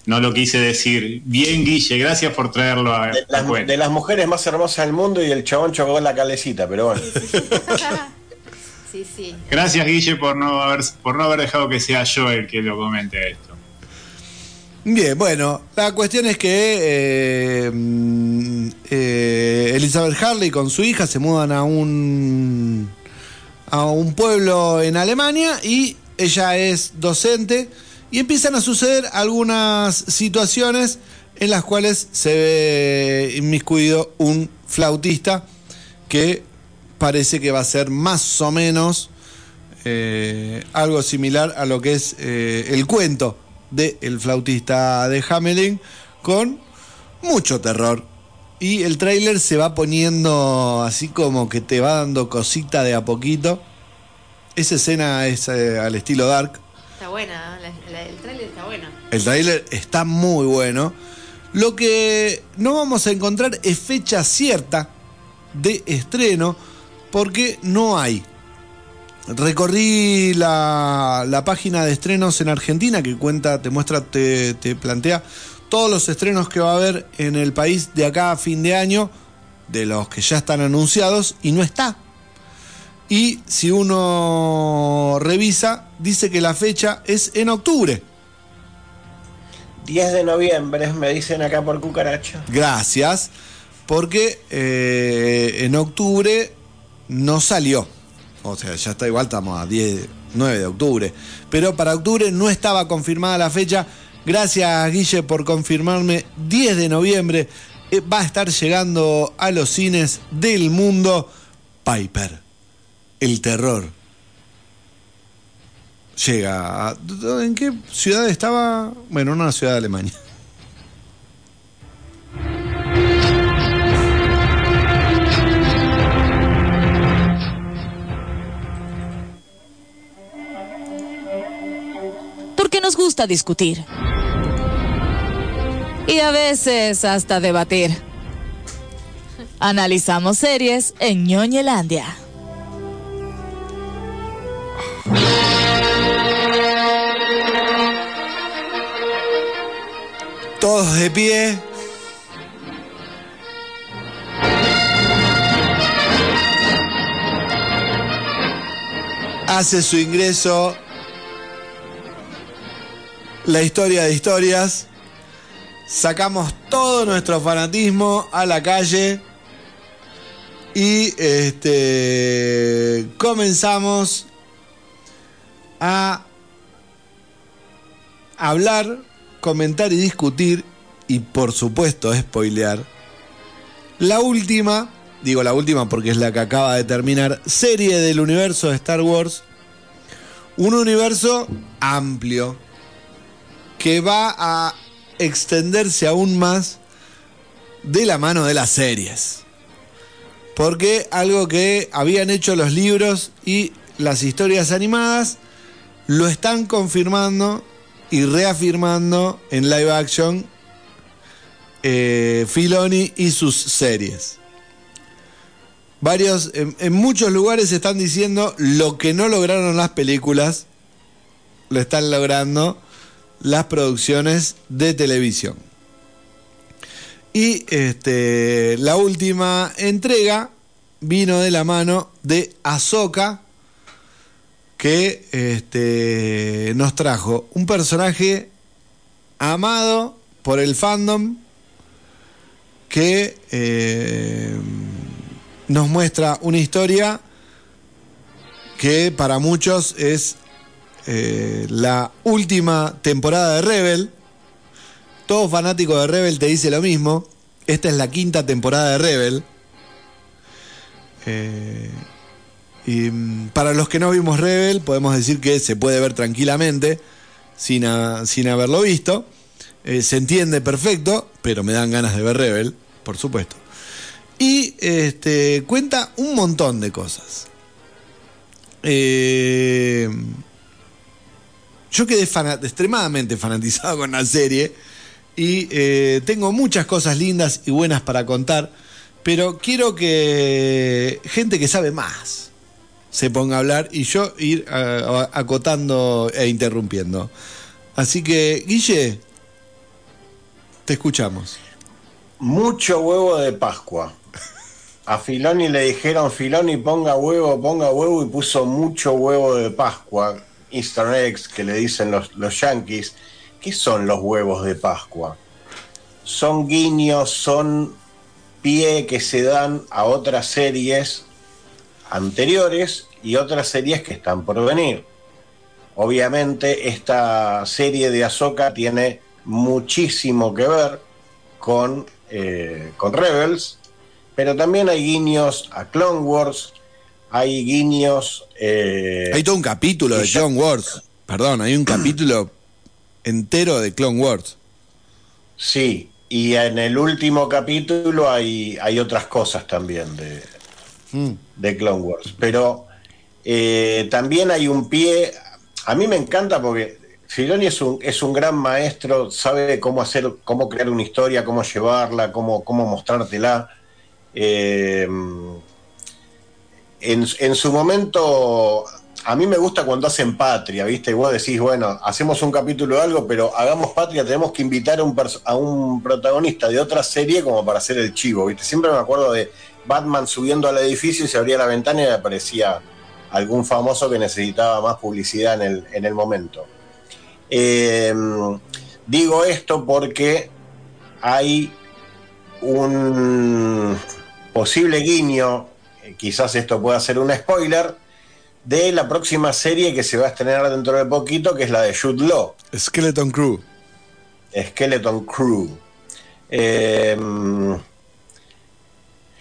No lo quise decir. Bien, Guille, gracias por traerlo a, De las, de las mujeres más hermosas del mundo y el chabón chocó en la calecita, pero bueno. Sí, sí. Gracias, Guille, por no, haber, por no haber dejado que sea yo el que lo comente esto. Bien, bueno, la cuestión es que eh, mm, eh, Elizabeth Harley con su hija se mudan a un a un pueblo en Alemania y ella es docente y empiezan a suceder algunas situaciones en las cuales se ve inmiscuido un flautista que parece que va a ser más o menos eh, algo similar a lo que es el cuento de El flautista de Hamelin con mucho terror. Y el tráiler se va poniendo así como que te va dando cosita de a poquito. Esa escena es eh, al estilo Dark. Está buena, la, la del trailer está buena. El tráiler está muy bueno. Lo que no vamos a encontrar es fecha cierta de estreno porque no hay. Recorrí la, la página de estrenos en Argentina que cuenta, te muestra, te, te plantea todos los estrenos que va a haber en el país de acá a fin de año, de los que ya están anunciados, y no está. Y si uno revisa, dice que la fecha es en octubre. 10 de noviembre, me dicen acá por cucaracha. Gracias, porque eh, en octubre no salió. O sea, ya está igual, estamos a 10, 9 de octubre. Pero para octubre no estaba confirmada la fecha. Gracias, Guille, por confirmarme. 10 de noviembre eh, va a estar llegando a los cines del mundo Piper, el terror. Llega. a- ¿En qué ciudad estaba? Bueno, en una ciudad de Alemania. nos gusta discutir. Y a veces hasta debatir. Analizamos series en ñoñelandia. Todos de pie. Hace su ingreso la historia de historias. Sacamos todo nuestro fanatismo a la calle. Y este comenzamos a hablar, comentar y discutir y por supuesto spoilear la última, digo la última porque es la que acaba de terminar, serie del universo de Star Wars, un universo amplio que va a extenderse aún más de la mano de las series. Porque algo que habían hecho los libros y las historias animadas lo están confirmando y reafirmando en live action eh, Filoni y sus series. Varios, en, en muchos lugares están diciendo lo que no lograron las películas, lo están logrando las producciones de televisión. Y este, la última entrega vino de la mano de Ahsoka, que este, nos trajo un personaje amado por el fandom que eh, nos muestra una historia que para muchos es eh, la última temporada de Rebel. Todo fanático de Rebel te dice lo mismo. Esta es la quinta temporada de Rebel. Eh, y mm, para los que no vimos Rebel, podemos decir que se puede ver tranquilamente, sin, sin haberlo visto. Eh, se entiende perfecto, pero me dan ganas de ver Rebel, por supuesto. Y este, cuenta un montón de cosas. Eh, yo quedé extremadamente fanatizado con la serie y eh, tengo muchas cosas lindas y buenas para contar, pero quiero que gente que sabe más se ponga a hablar y yo ir ah, acotando e interrumpiendo. Así que, Guille, te escuchamos. Mucho huevo de Pascua. A Filoni le dijeron, Filoni ponga huevo, ponga huevo y puso mucho huevo de Pascua. Easter eggs que le dicen los, los yankees. ¿Qué son los huevos de Pascua? Son guiños, son pie que se dan a otras series anteriores y otras series que están por venir. Obviamente esta serie de Ahsoka tiene muchísimo que ver con, eh, con Rebels, pero también hay guiños a Clone Wars, hay guiños... eh, Hay todo un capítulo de Clone Wars. Perdón, hay un capítulo entero de Clone Wars. Sí, y en el último capítulo hay, hay otras cosas también de, de Clone Wars. Pero eh, también hay un pie. A mí me encanta porque Filoni es un, es un gran maestro, sabe cómo hacer, cómo crear una historia, cómo llevarla, cómo, cómo mostrártela. Eh, en, en su momento, a mí me gusta cuando hacen patria, ¿viste? Y vos decís, bueno, hacemos un capítulo de algo, pero hagamos patria, tenemos que invitar a un, protagonista de otra serie como para hacer el chivo, ¿viste? Siempre me acuerdo de Batman subiendo al edificio y se abría la ventana y aparecía algún famoso que necesitaba más publicidad en el, en el momento. Eh, digo esto porque hay un posible guiño, quizás esto pueda ser un spoiler, de la próxima serie que se va a estrenar dentro de poquito, que es la de Jude Law, Skeleton Crew. Skeleton Crew. Eh,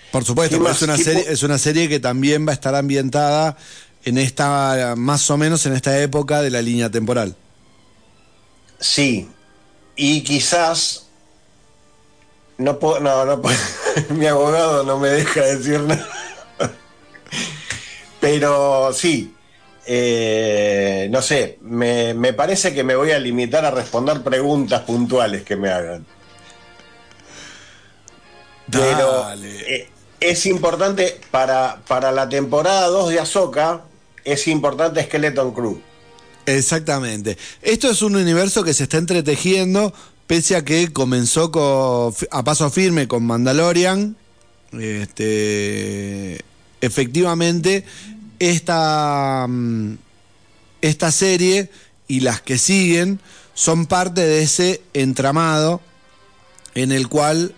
Por supuesto, es una, ¿Qué serie, es una serie que también va a estar ambientada en esta, más o menos en esta época de la línea temporal. Sí, y quizás no puedo, no, no puedo, mi abogado no me deja decir nada. Pero sí, eh, no sé, me, me parece que me voy a limitar a responder preguntas puntuales que me hagan. Pero eh, es importante para, para la temporada 2 de Ahsoka, es importante Skeleton Crew. Exactamente. Esto es un universo que se está entretejiendo pese a que comenzó con- a paso firme con Mandalorian, este, efectivamente esta, mm, esta serie y las que siguen son parte de ese entramado en el cual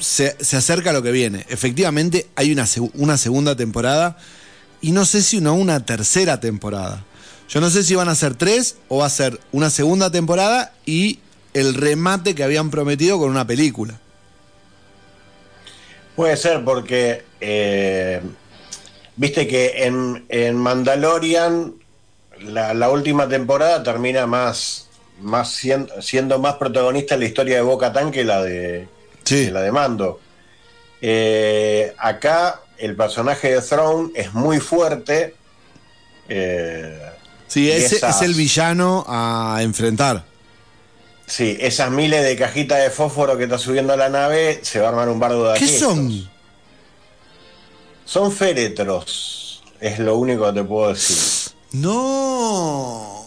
se, se acerca lo que viene. Efectivamente hay una, una segunda temporada y no sé si una, una tercera temporada. Yo no sé si van a ser tres o va a ser una segunda temporada y el remate que habían prometido con una película. Puede ser porque eh, viste que en, en Mandalorian la, la última temporada termina más, más siendo, siendo más protagonista en la historia de Boca Tan que la de, que la de Mando. Eh, acá el personaje de Throne es muy fuerte. eh, Sí, ese esas- es el villano a enfrentar. Sí, esas miles de cajitas de fósforo que está subiendo a la nave se va a armar un bardo de ¿Qué son? Son féretros, es lo único que te puedo decir. No.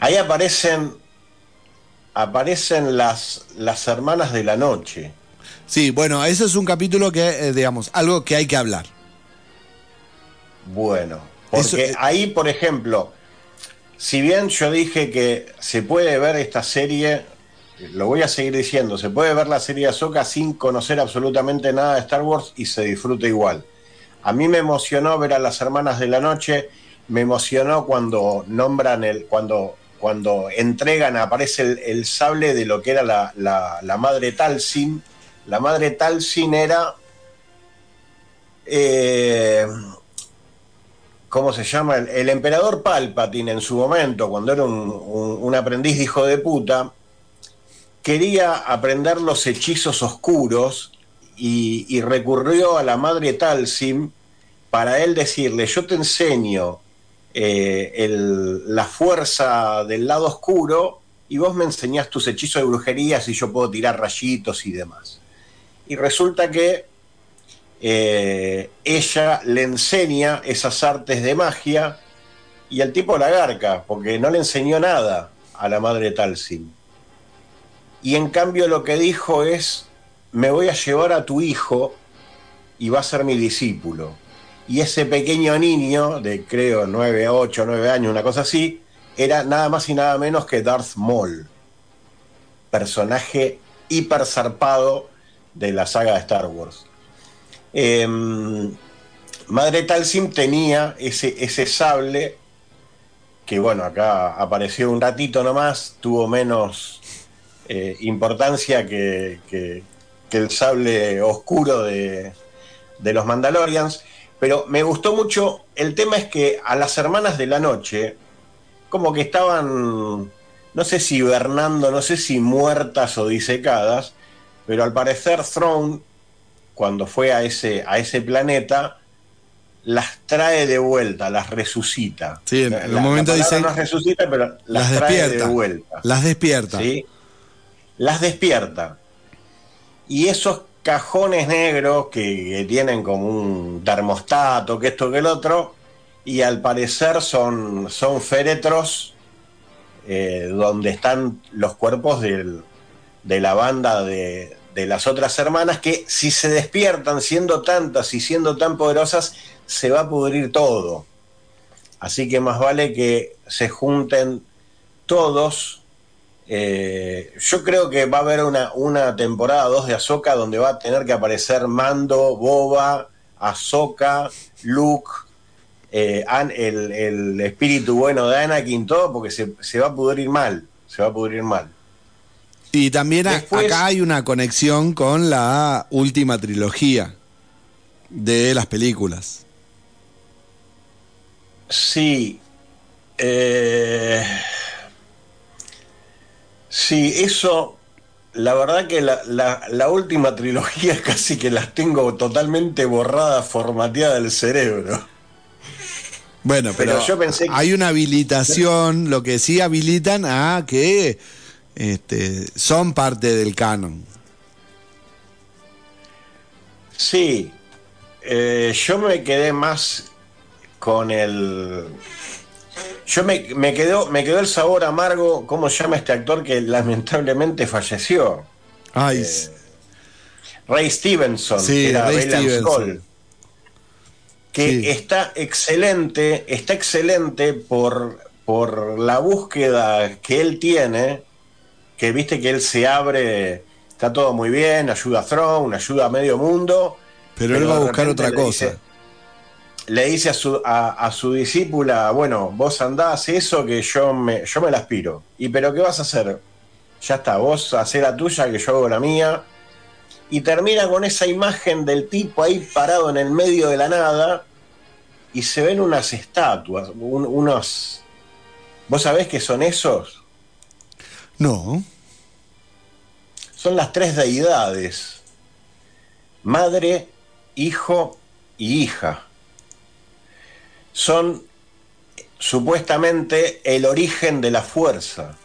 Ahí aparecen aparecen las las hermanas de la noche. Sí, bueno, eso es un capítulo que, eh, digamos, algo que hay que hablar. Bueno, porque ahí, por ejemplo, si bien yo dije que se puede ver esta serie, lo voy a seguir diciendo, se puede ver la serie Ahsoka sin conocer absolutamente nada de Star Wars y se disfruta igual. A mí me emocionó ver a las hermanas de la noche, me emocionó cuando nombran el, cuando, cuando entregan, aparece el, el sable de lo que era la, la- la madre Talsin. La madre Talsin era eh, ¿cómo se llama? El, emperador Palpatine en su momento, cuando era un, aprendiz de hijo de puta, quería aprender los hechizos oscuros y, y recurrió a la madre Talsim para él decirle, yo te enseño eh, el- la fuerza del lado oscuro y vos me enseñás tus hechizos de brujerías y yo puedo tirar rayitos y demás. Y resulta que eh, ella le enseña esas artes de magia y el tipo la garca, porque no le enseñó nada a la madre Talsin. Y en cambio lo que dijo es, me voy a llevar a tu hijo y va a ser mi discípulo. Y ese pequeño niño, de creo 9, 8, 9 años, una cosa así, era nada más y nada menos que Darth Maul, personaje hiper zarpado de la saga de Star Wars. Eh, Madre Talsim tenía ese, ese sable que, bueno, acá apareció un ratito nomás, tuvo menos eh, importancia que, que- que el sable oscuro de, de los Mandalorians. Pero me gustó mucho, el tema es que a las hermanas de la noche, como que estaban, no sé si hibernando, no sé si muertas o disecadas, pero al parecer Throne, cuando fue a ese, a ese planeta, las trae de vuelta, las resucita. Sí, en la momento dice- no es resucita, pero las, Las trae despierta. de vuelta. Las despierta. ¿sí? Las despierta. Y esos cajones negros que, que tienen como un termostato, que esto que el otro, y al parecer son, son féretros eh, donde están los cuerpos del- de la banda de, de las otras hermanas que si se despiertan siendo tantas y siendo tan poderosas, se va a pudrir todo. Así que más vale que se junten todos. Eh, yo creo que va a haber una, una temporada 2 de Ahsoka donde va a tener que aparecer Mando, Boba, Ahsoka, Luke, eh, el, el espíritu bueno de Anakin, todo, porque se, se va a pudrir mal. Se va a pudrir mal. Y también Después- acá hay una conexión con la última trilogía de las películas. Sí. eh, sí, eso. La verdad que la, la- la última trilogía casi que las tengo totalmente borradas, formateadas del cerebro. Bueno, pero, Pero yo pensé que- hay una habilitación, lo que sí habilitan a que este, son parte del canon. Sí, eh, yo me quedé más con el Yo me, me quedó, me quedó el sabor amargo, ¿cómo se llama este actor que lamentablemente falleció? Ay, Eh, Ray Stevenson, Sí, era Ray Stevenson. Skoll, que Sí. está excelente, está excelente por, por la búsqueda que él tiene, que viste que él se abre, está todo muy bien, ayuda a Throne, ayuda a medio mundo. pero él va a buscar otra le cosa. dice- le dice a su, a, a su discípula, bueno, vos andás eso que yo me, yo me la aspiro. ¿Y pero qué vas a hacer? Ya está, vos hacé la tuya, que yo hago la mía. Y termina con esa imagen del tipo ahí parado en el medio de la nada y se ven unas estatuas, un- unos... ¿Vos sabés qué son esos? No. Son las tres deidades. Madre, hijo y hija. Son supuestamente el origen de la fuerza,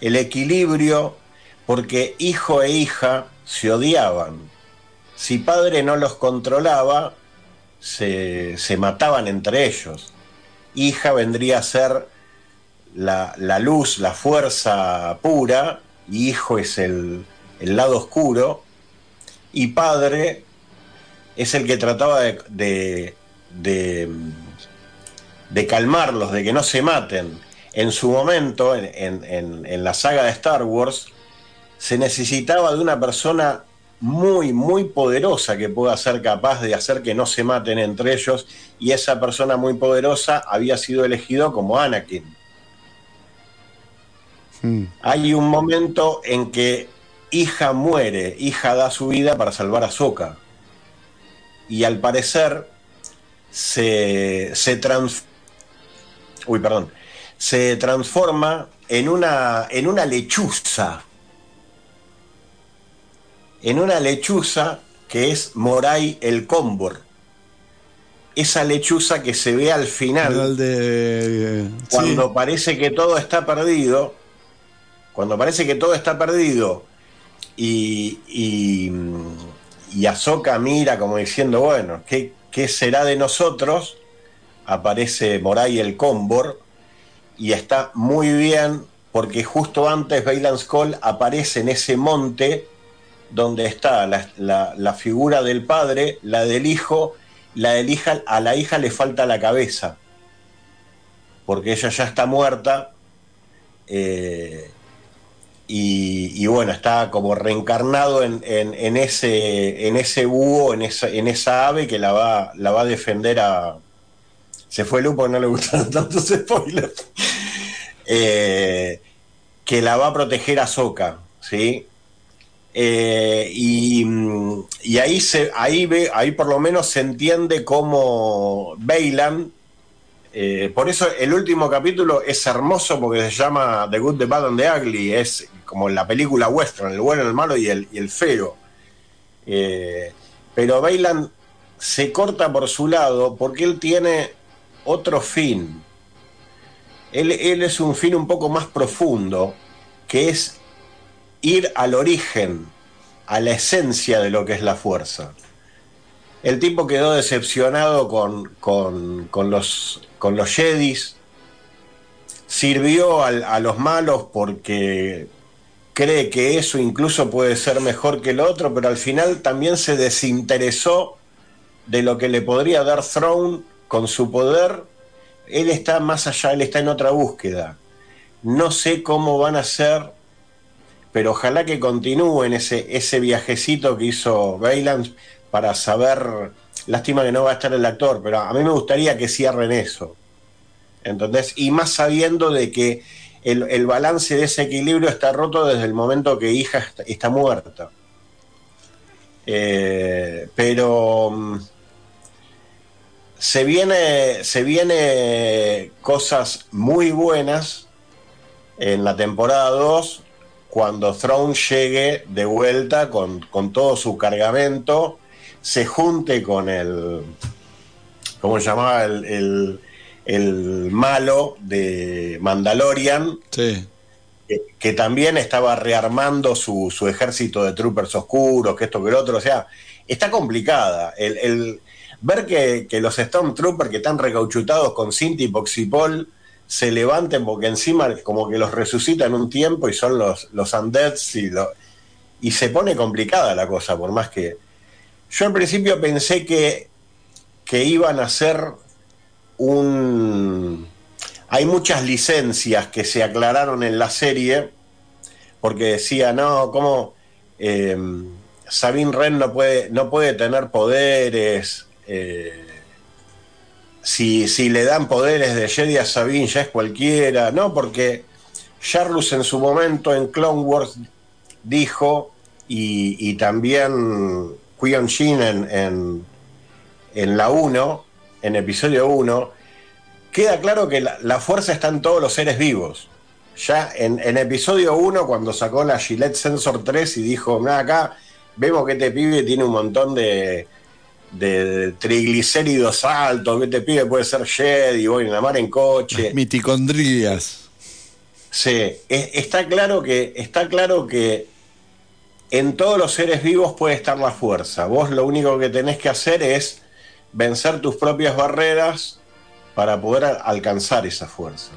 el equilibrio, porque hijo e hija se odiaban. Si padre no los controlaba, se, se mataban entre ellos. Hija vendría a ser la, la luz, la fuerza pura, y hijo es el, el lado oscuro, y padre es el que trataba de, de, de, de calmarlos, de que no se maten. En su momento, en, en- en- la saga de Star Wars, se necesitaba de una persona muy, muy poderosa que pueda ser capaz de hacer que no se maten entre ellos, y esa persona muy poderosa había sido elegido como Anakin Mm. hay un momento en que hija muere, hija da su vida para salvar a Soka. Y al parecer se, se trans- Uy, perdón. Se transforma en una, en una lechuza. En una lechuza que es Moray el Cómbor. Esa lechuza que se ve al final de. cuando parece que todo está perdido, cuando parece que todo está perdido y, y, mira como diciendo, bueno, ¿qué, será de nosotros? Aparece Moray el Cómbor y está muy bien porque justo antes Bailan Skull aparece en ese monte donde está la figura del padre, la del hijo, la del hija, a la hija le falta la cabeza porque ella ya está muerta eh, y, bueno, está como reencarnado en, en- ese, en ese búho, en esa, en esa ave que la va, la va a defender a... Se fue Lupo, no le gustaron tantos spoilers. Eh, que la va a proteger a Soka, ¿sí? Eh, y, y ahí, se, ahí, ve, ahí por lo menos se entiende cómo Bailan eh, por eso el último capítulo es hermoso porque se llama The Good, The Bad and The Ugly. Es como la película western, el bueno, el malo y el, y el feo. Eh, pero Bailan se corta por su lado porque él tiene otro fin. Él, él es un fin un poco más profundo, que es ir al origen, a la esencia de lo que es la fuerza. El tipo quedó decepcionado con, con, con los, con los Jedis, sirvió a los malos porque cree que eso incluso puede ser mejor que lo otro, pero al final también se desinteresó de lo que le podría dar Throne con su poder. Él está más allá, él está en otra búsqueda. No sé cómo van a ser, pero ojalá que continúen ese, ese viajecito que hizo Baylands para saber. Lástima que no va a estar el actor, pero a mí me gustaría que cierren eso. ¿Entendés? Y más sabiendo de que el, el balance de ese equilibrio está roto desde el momento que hija está, muerta. Eh, pero mm, se viene, se viene cosas muy buenas en la temporada 2 cuando Throne llegue de vuelta con, con todo su cargamento, se junte con el, ¿cómo se llamaba? El- el malo de Mandalorian, Sí. que, que también estaba rearmando su, su ejército de troopers oscuros, que esto que lo otro, o sea, está complicada. El, el- ver que, que los Stormtroopers que están recauchutados con Cinti y Poxipol se levanten, porque encima como que los resucitan un tiempo y son los, los undeads y, lo, y se pone complicada la cosa, por más que... Yo al principio pensé que, que iban a ser un... Hay muchas licencias que se aclararon en la serie, porque decía, no, ¿cómo eh, Sabine Wren no puede, no puede tener poderes? Eh, si, si, le dan poderes de Jedi a Sabine ya es cualquiera, no, porque Jarlus en su momento en Clone Wars dijo, y, y también Quion Jin en, en, en la 1, en episodio 1, queda claro que la, la, fuerza está en todos los seres vivos. Ya en, en episodio 1, cuando sacó la Gillette Sensor 3 y dijo, mira acá, vemos que este pibe tiene un montón de, de triglicéridos altos, que este pibe puede ser Jedi, voy a la mar en coche. Mitocondrias. Sí, es, está claro que, está claro que en todos los seres vivos puede estar la fuerza. Vos lo único que tenés que hacer es vencer tus propias barreras para poder alcanzar esa fuerza.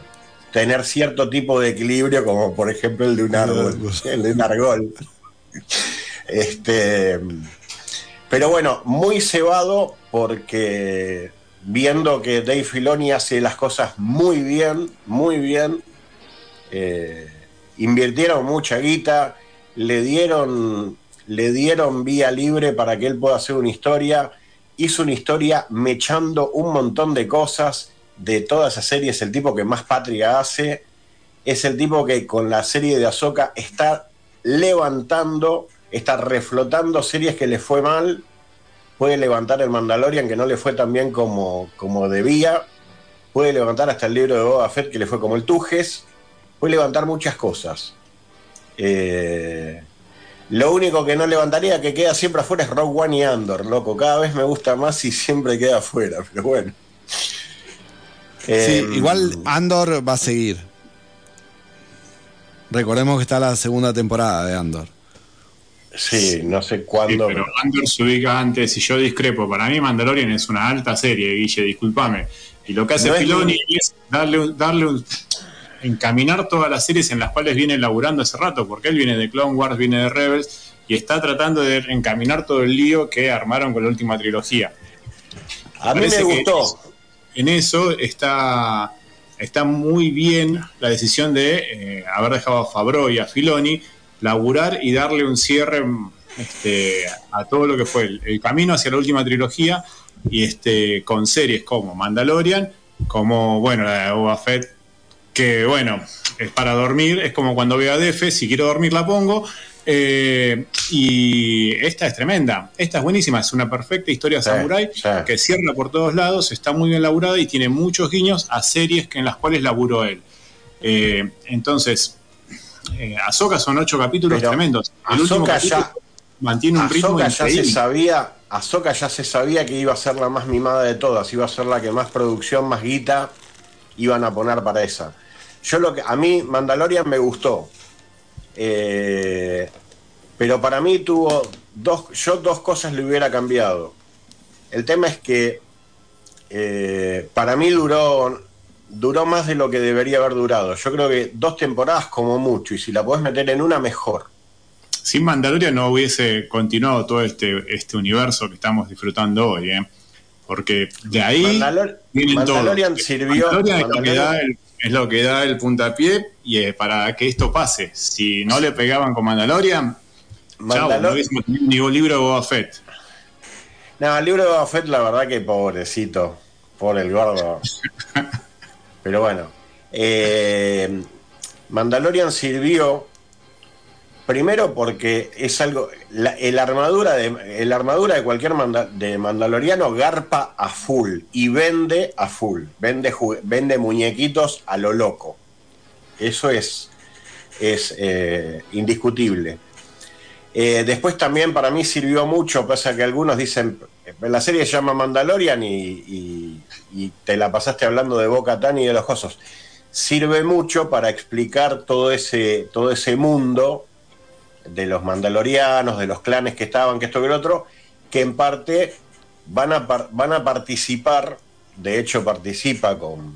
Tener cierto tipo de equilibrio, como por ejemplo el de un árbol, el de un argol. Este, pero bueno, muy cebado porque viendo que Dave Filoni hace las cosas muy bien, muy bien, eh, invirtieron mucha guita, le dieron, le dieron vía libre para que él pueda hacer una historia hizo una historia mechando un montón de cosas de toda esa serie. Es el tipo que más patria hace. Es el tipo que con la serie de Ahsoka está levantando, está reflotando series que le fue mal. Puede levantar el Mandalorian, que no le fue tan bien como, como debía. Puede levantar hasta el libro de Boba Fett, que le fue como el Tujes. Puede levantar muchas cosas. Eh, lo único que no levantaría, que queda siempre afuera, es Rogue One y Andor, loco. Cada vez me gusta más y siempre queda afuera, pero bueno. Sí, eh, igual Andor va a seguir. Recordemos que está la segunda temporada de Andor. Sí, no sé cuándo. Sí, pero Andor se ubica antes y yo discrepo. Para mí Mandalorian es una alta serie, Guille, discúlpame. Y lo que hace no Filoni es, es darle, darle un, encaminar todas las series en las cuales viene laburando hace rato, porque él viene de Clone Wars, viene de Rebels, y está tratando de encaminar todo el lío que armaron con la última trilogía. A mí me gustó. En eso está, está muy bien la decisión de eh, haber dejado a Fabro y a Filoni laburar y darle un cierre este, a todo lo que fue el, el, camino hacia la última trilogía y este, con series como Mandalorian, como bueno, la de Boba Fett que bueno, es para dormir, es como cuando veo a Def, si quiero dormir la pongo. Eh, y esta es tremenda, esta es buenísima, es una perfecta historia sí, samurai sí. que cierra por todos lados, está muy bien laburada y tiene muchos guiños a series que en las cuales laburó él. Eh, entonces, eh, Ahsoka son ocho capítulos Pero tremendos. El Ahsoka último capítulo ya, mantiene un ritmo Ahsoka ya se sabía, Ahsoka ya se sabía que iba a ser la más mimada de todas, iba a ser la que más producción, más guita iban a poner para esa. Yo lo que a mí Mandalorian me gustó, eh, pero para mí tuvo dos, yo dos cosas le hubiera cambiado. El tema es que eh, para mí duró duró más de lo que debería haber durado. Yo creo que dos temporadas como mucho y si la podés meter en una mejor. Sin Mandalorian no hubiese continuado todo este, este universo que estamos disfrutando hoy, ¿eh? Porque de ahí Mandalor vienen Mandalorian todos. sirvió. Mandalorian es, lo que da el, es lo que da el puntapié y eh, para que esto pase. Si no le pegaban con Mandalorian, chau, Mandalor- no hubiésemos tenido ni libro de Boba Fett. No, el libro de Boba Fett, la verdad que pobrecito, por el gordo. Pero bueno, eh, Mandalorian sirvió primero porque es algo, la, el armadura de, el armadura de cualquier de mandaloriano garpa a full y vende a full, vende, vende muñequitos a lo loco. Eso es, es eh, indiscutible. Eh, después también para mí sirvió mucho, pasa que algunos dicen, la serie se llama Mandalorian y, te la pasaste hablando de Boca Tan y de los cosos. Sirve mucho para explicar todo ese, todo ese mundo de los mandalorianos, de los clanes que estaban, que esto que el otro, que en parte van a, van a participar, de hecho participa con,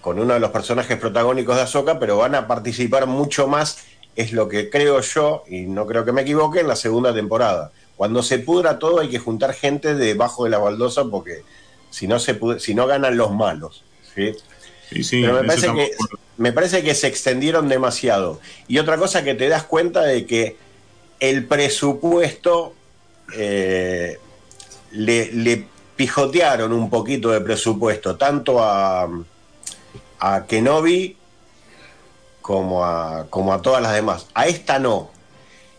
con uno de los personajes protagónicos de Ahsoka, pero van a participar mucho más, es lo que creo yo, y no creo que me equivoque, en la segunda temporada. Cuando se pudra todo hay que juntar gente debajo de la baldosa porque si no, se si no ganan los malos. ¿sí? Sí, sí, Pero me parece, que, me parece que se extendieron demasiado. Y otra cosa que te das cuenta de que el presupuesto eh, le, le pijotearon un poquito de presupuesto, tanto a, a Kenobi como a, como a todas las demás. A esta no.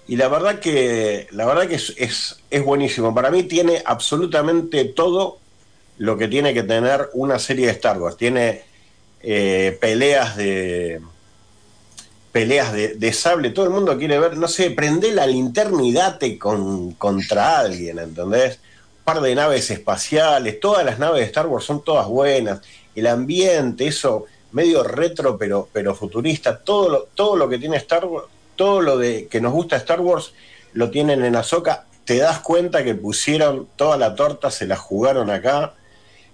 Y la verdad que, la verdad que es, es, es buenísimo. Para mí tiene absolutamente todo lo que tiene que tener una serie de Star Wars. Tiene eh, peleas de peleas de, de sable, todo el mundo quiere ver, no sé, prende la linterna y date con, contra alguien, ¿entendés? Un par de naves espaciales, todas las naves de Star Wars son todas buenas, el ambiente, eso medio retro pero, pero futurista, todo lo, todo lo que tiene Star Wars, todo lo de que nos gusta Star Wars lo tienen en Ahsoka, te das cuenta que pusieron toda la torta, se la jugaron acá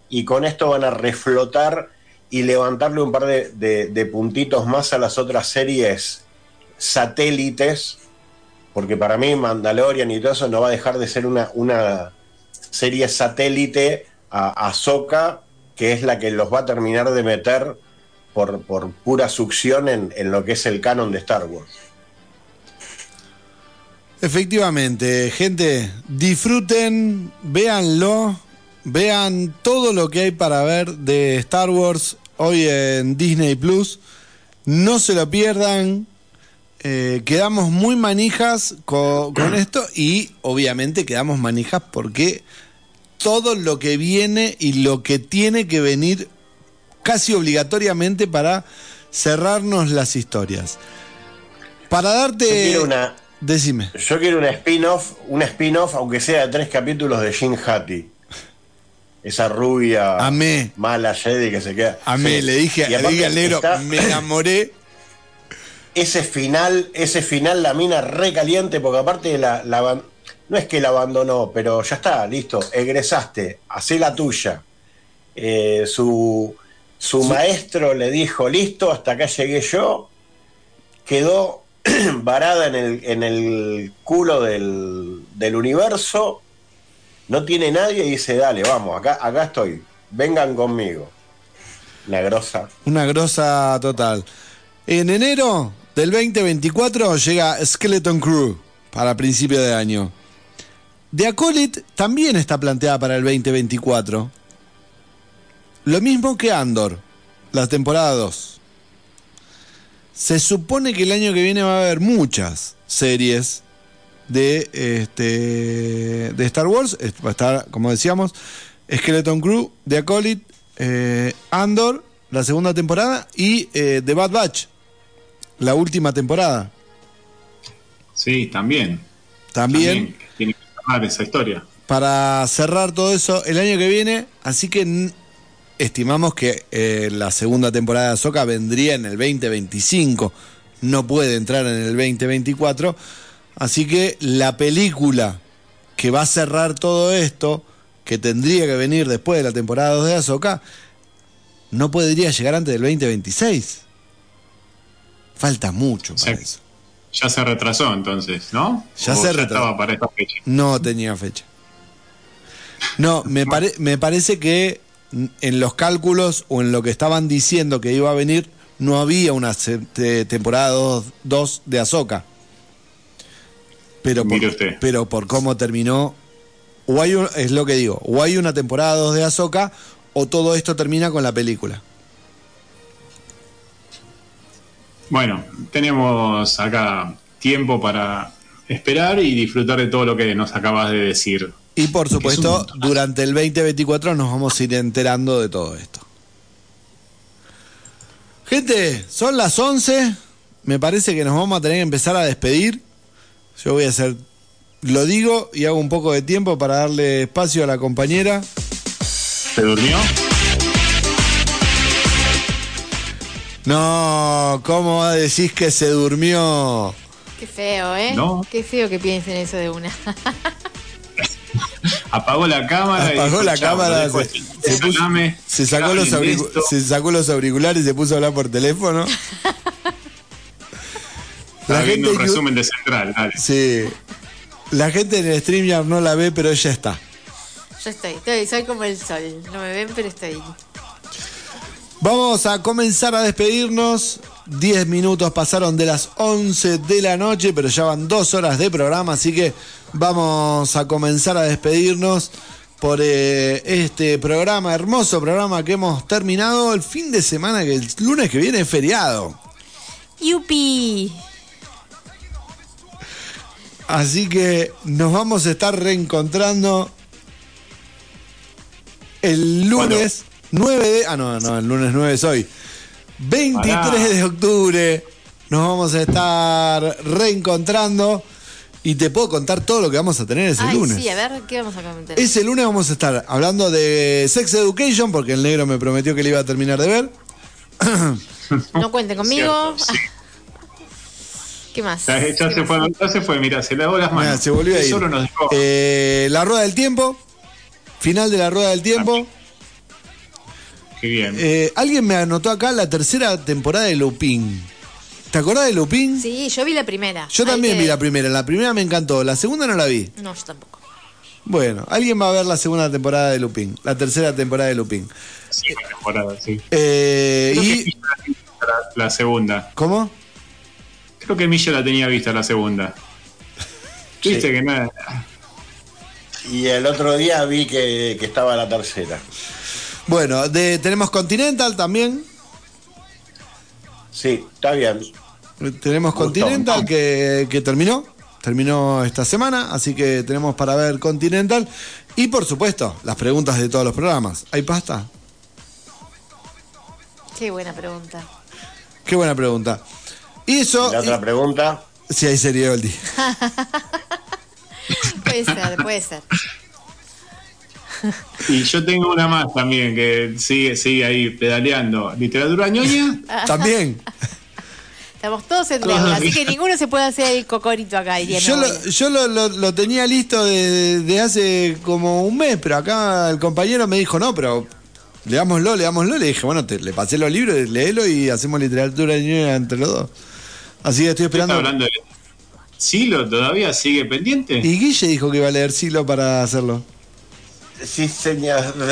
y con esto van a reflotar y levantarle un par de, de- puntitos más a las otras series satélites, porque para mí Mandalorian y todo eso no va a dejar de ser una, una serie satélite a Ahsoka, que es la que los va a terminar de meter por, por pura succión en, en lo que es el canon de Star Wars. Efectivamente, gente, disfruten, véanlo, vean todo lo que hay para ver de Star Wars hoy en Disney Plus. No se lo pierdan. Eh, quedamos muy manijas co- con, esto y obviamente quedamos manijas porque todo lo que viene y lo que tiene que venir casi obligatoriamente para cerrarnos las historias. Para darte... Yo quiero una, Decime. yo quiero una spin-off, una spin-off, aunque sea de tres capítulos de Jin Hattie. Esa rubia Amé. mala Jedi que se queda. Amé, Sí. le dije, Y le dije al negro, está- me enamoré. ese final, ese final la mina recaliente, porque aparte la, no es que la abandonó, pero ya está, listo, egresaste, hacé la tuya. Eh, su, su maestro le dijo, listo, hasta acá llegué yo, quedó varada en el, en el culo del, del universo, no tiene nadie y dice, dale, vamos, acá, estoy, vengan conmigo. La grosa. Una grosa total. En enero del 2024 llega Skeleton Crew para principio de año. The Acolyte también está planteada para el 2024. Lo mismo que Andor, la temporada 2. Se supone que el año que viene va a haber muchas series de, este, de Star Wars. Va a estar, como decíamos, Skeleton Crew, The Acolyte, eh, Andor, la segunda temporada, y eh, The Bad Batch, la última temporada. Sí, también. También, Tiene que cerrar esa historia. para cerrar todo eso el año que viene. Así que estimamos que eh, la segunda temporada de Ahsoka vendría en el 2025. No puede entrar en el 2024. Así que la película que va a cerrar todo esto, que tendría que venir después de la temporada 2 de Ahsoka, no podría llegar antes del 2026. Falta mucho para eso. Ya se retrasó entonces, ¿no? Ya ¿O se retrasó. estaba para esta fecha. No tenía fecha. No, me, pare- me parece que en los cálculos o en lo que estaban diciendo que iba a venir, no había una temporada 2 de Azoka. Pero por, usted. pero por cómo terminó, o hay un- es lo que digo, o hay una temporada 2 de Azoka o todo esto termina con la película. Bueno, tenemos acá tiempo para esperar y disfrutar de todo lo que nos acabas de decir. Y por supuesto, durante el 2024 nos vamos a ir enterando de todo esto. Gente, son las 11. Me parece que nos vamos a tener que empezar a despedir. Yo voy a hacer, lo digo y hago un poco de tiempo para darle espacio a la compañera. ¿Se durmió? No, ¿cómo decís que se durmió? Qué feo, ¿eh? No. Qué feo que piensen eso de una. apagó la cámara. y Apagó dijo, la "Chao, cámara, se, así. se puso- Salame, se sacó los hablen de auricu- esto". se sacó los auriculares y se puso a hablar por teléfono. Viendo gente un resumen de Central, dale. Sí. La gente en el StreamYard no la ve, pero ella está. Yo estoy, estoy, soy como el sol. No me ven, pero estoy. Vamos a comenzar a despedirnos. 10 minutos pasaron de las 11 de la noche, pero ya van dos horas de programa, así que vamos a comenzar a despedirnos por eh, este programa, hermoso programa que hemos terminado el fin de semana, que el lunes que viene es feriado. ¡Yupi! Así que nos vamos a estar reencontrando el lunes 9 de... Ah, no, no, el lunes 9 es hoy. 23 Pará. de octubre nos vamos a estar reencontrando y te puedo contar todo lo que vamos a tener ese Ay, lunes. sí, a ver, ¿qué vamos a comentar? Ese lunes vamos a estar hablando de Sex Education porque el negro me prometió que le iba a terminar de ver. No cuenten conmigo. Cierto, sí. ¿Qué más? Ya, ya ¿Qué se más? fue, ya se fue, mira, se lavó las manos. Mira, se volvió a ir. Solo nos dejó. Eh, la rueda del tiempo. Final de la rueda del tiempo. Qué bien. Eh, alguien me anotó acá la tercera temporada de Lupin. ¿Te acordás de Lupin? Sí, yo vi la primera. Yo Hay también que- vi la primera. La primera me encantó. La segunda no la vi. No, yo tampoco. Bueno, alguien va a ver la segunda temporada de Lupin. La tercera temporada de Lupin. Sí, la temporada, sí. Eh, Creo que y. La segunda. ¿Cómo? Creo que Milla la tenía vista la segunda. Sí. Viste que nada. Y el otro día vi que, que estaba la tercera. Bueno, de, tenemos Continental también. Sí, está bien. Tenemos. Continental que, que terminó. Terminó esta semana, así que tenemos para ver Continental. Y por supuesto, las preguntas de todos los programas. ¿Hay pasta? Qué buena pregunta. Qué buena pregunta. Y eso. La otra pregunta. Si hay serie Oldie. Puede ser, puede ser. Y yo tengo una más también que sigue, sigue ahí pedaleando. Literatura ñoña. También. Estamos todos en deuda, así que ninguno se puede hacer el cocorito acá, diría Yo, lo, yo lo, lo- lo tenía listo de, de hace como un mes, pero acá el compañero me dijo, no, pero leámoslo, leámoslo. Le dije, bueno, te, le pasé los libros, léelo y hacemos literatura ñoña entre los dos. Así que estoy ¿Está esperando. hablando de Silo? ¿Todavía sigue pendiente? Y Guille dijo que iba a leer Silo para hacerlo. Sí, señor.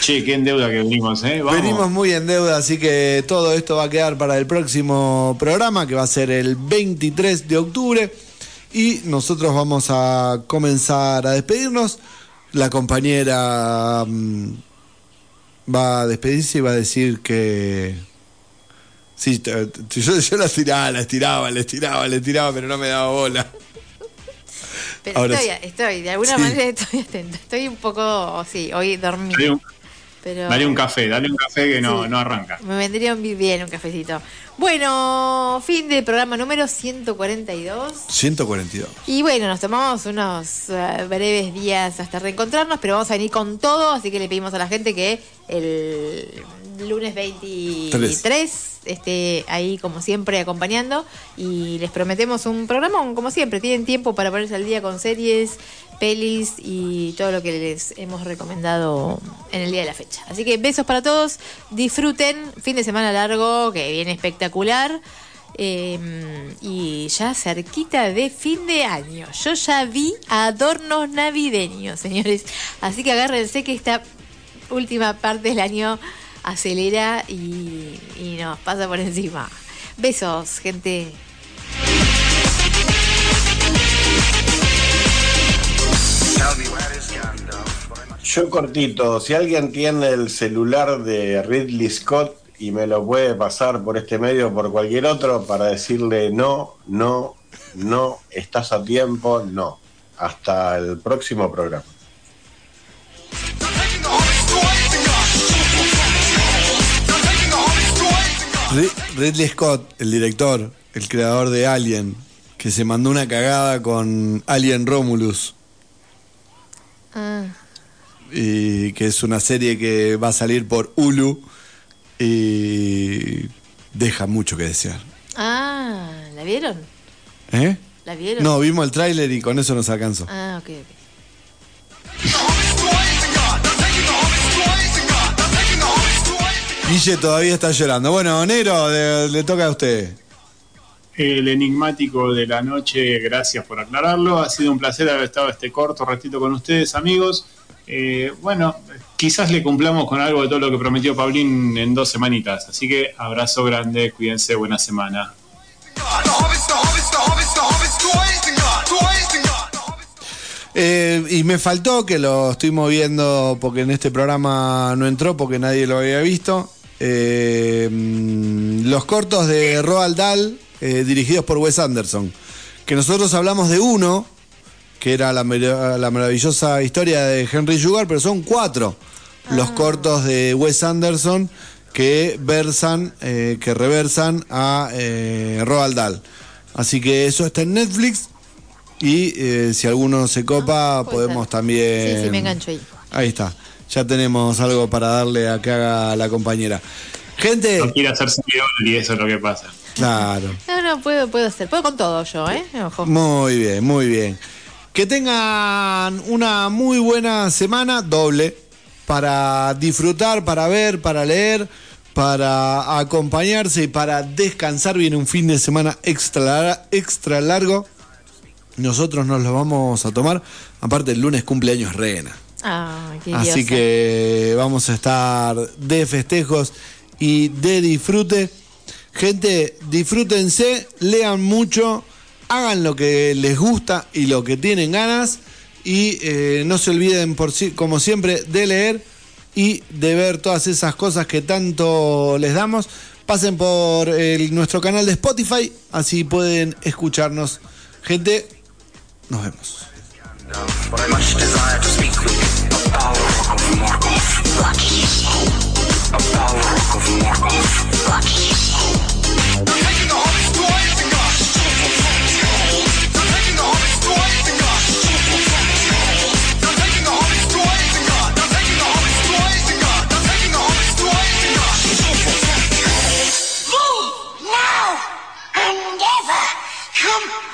Che, qué en deuda que venimos, ¿eh? Vamos. Venimos muy en deuda, así que todo esto va a quedar para el próximo programa, que va a ser el 23 de octubre. Y nosotros vamos a comenzar a despedirnos. La compañera mm, va a despedirse y va a decir que... Sí, yo, yo la estiraba, la estiraba, la estiraba, la estiraba, pero no me daba bola. Pero ahora estoy, sí. estoy, de alguna Sí. manera estoy atenta. Estoy un poco, sí, hoy dormí. Dale un, Pero dale un café, dale un café que no, Sí. no arranca. me vendría bien un cafecito. Bueno, fin del programa número 142. 142. Y bueno, nos tomamos unos eh, breves días hasta reencontrarnos, pero vamos a venir con todo, así que le pedimos a la gente que el lunes 23 esté ahí como siempre acompañando y les prometemos un programón, como siempre, tienen tiempo para ponerse al día con series, pelis y todo lo que les hemos recomendado en el día de la fecha. Así que besos para todos, disfruten, fin de semana largo que viene espectacular. Eh, y ya cerquita de fin de año. Yo ya vi adornos navideños, señores. Así que agárrense que esta última parte del año acelera y, nos pasa por encima. Besos, gente. Yo cortito, si alguien tiene el celular de Ridley Scott y me lo puede pasar por este medio o por cualquier otro para decirle no, no, no, estás a tiempo, no. Hasta el próximo programa. Ridley Scott, el director, el creador de Alien, que se mandó una cagada con Alien Romulus. Ah, y que es una serie que va a salir por Hulu y deja mucho que desear. ah, ¿la vieron? ¿Eh? ¿La vieron? No, vimos el tráiler y con eso nos alcanzó. Ah, ok, ok. Guille todavía está llorando. Bueno, Nero, le, le toca a usted. El enigmático de la noche, gracias por aclararlo. Ha sido un placer haber estado este corto ratito con ustedes, amigos. Eh, bueno, quizás le cumplamos con algo de todo lo que prometió Paulín en dos semanitas. Así que abrazo grande, cuídense, buena semana. Eh, y me faltó que lo estoy moviendo porque en este programa no entró porque nadie lo había visto. Eh, mm, los cortos de Roald Dahl eh, dirigidos por Wes Anderson. Que nosotros hablamos de uno, que era la, la maravillosa historia de Henry Sugar, pero son cuatro los cortos de Wes Anderson que versan, eh, que reversan a Roald Dahl. Así que eso está en Netflix. Y si alguno se copa, puede podemos ser. también. Sí, sí, me engancho ahí. Ahí está. Ya tenemos algo para darle a que haga la compañera. Gente. No quiere hacer seguidor y eso es lo que pasa. Claro. No, no, puedo, puedo hacer. Puedo con todo yo, ¿eh? Ojo. Muy bien, muy bien. Que tengan una muy buena semana doble para disfrutar, para ver, para leer, para acompañarse y para descansar. Viene un fin de semana extra, extra largo. Nosotros nos lo vamos a tomar. Aparte, el lunes cumpleaños Rena. Ah, qué Así diosa. que vamos a estar de festejos y de disfrute. Gente, disfrútense, lean mucho, hagan lo que les gusta y lo que tienen ganas. Y eh, no se olviden, por, si- como siempre, de leer y de ver todas esas cosas que tanto les damos. Pasen por el- nuestro canal de Spotify, así pueden escucharnos. Gente, nos vemos. But much desire to speak with of you. Of They're taking the hobbits to Isengard. They're taking the hobbits to Isengard. They're taking the hobbits to Isengard. They're taking the hobbits to Isengard. They're taking the hobbits to Isengard. Now and ever come.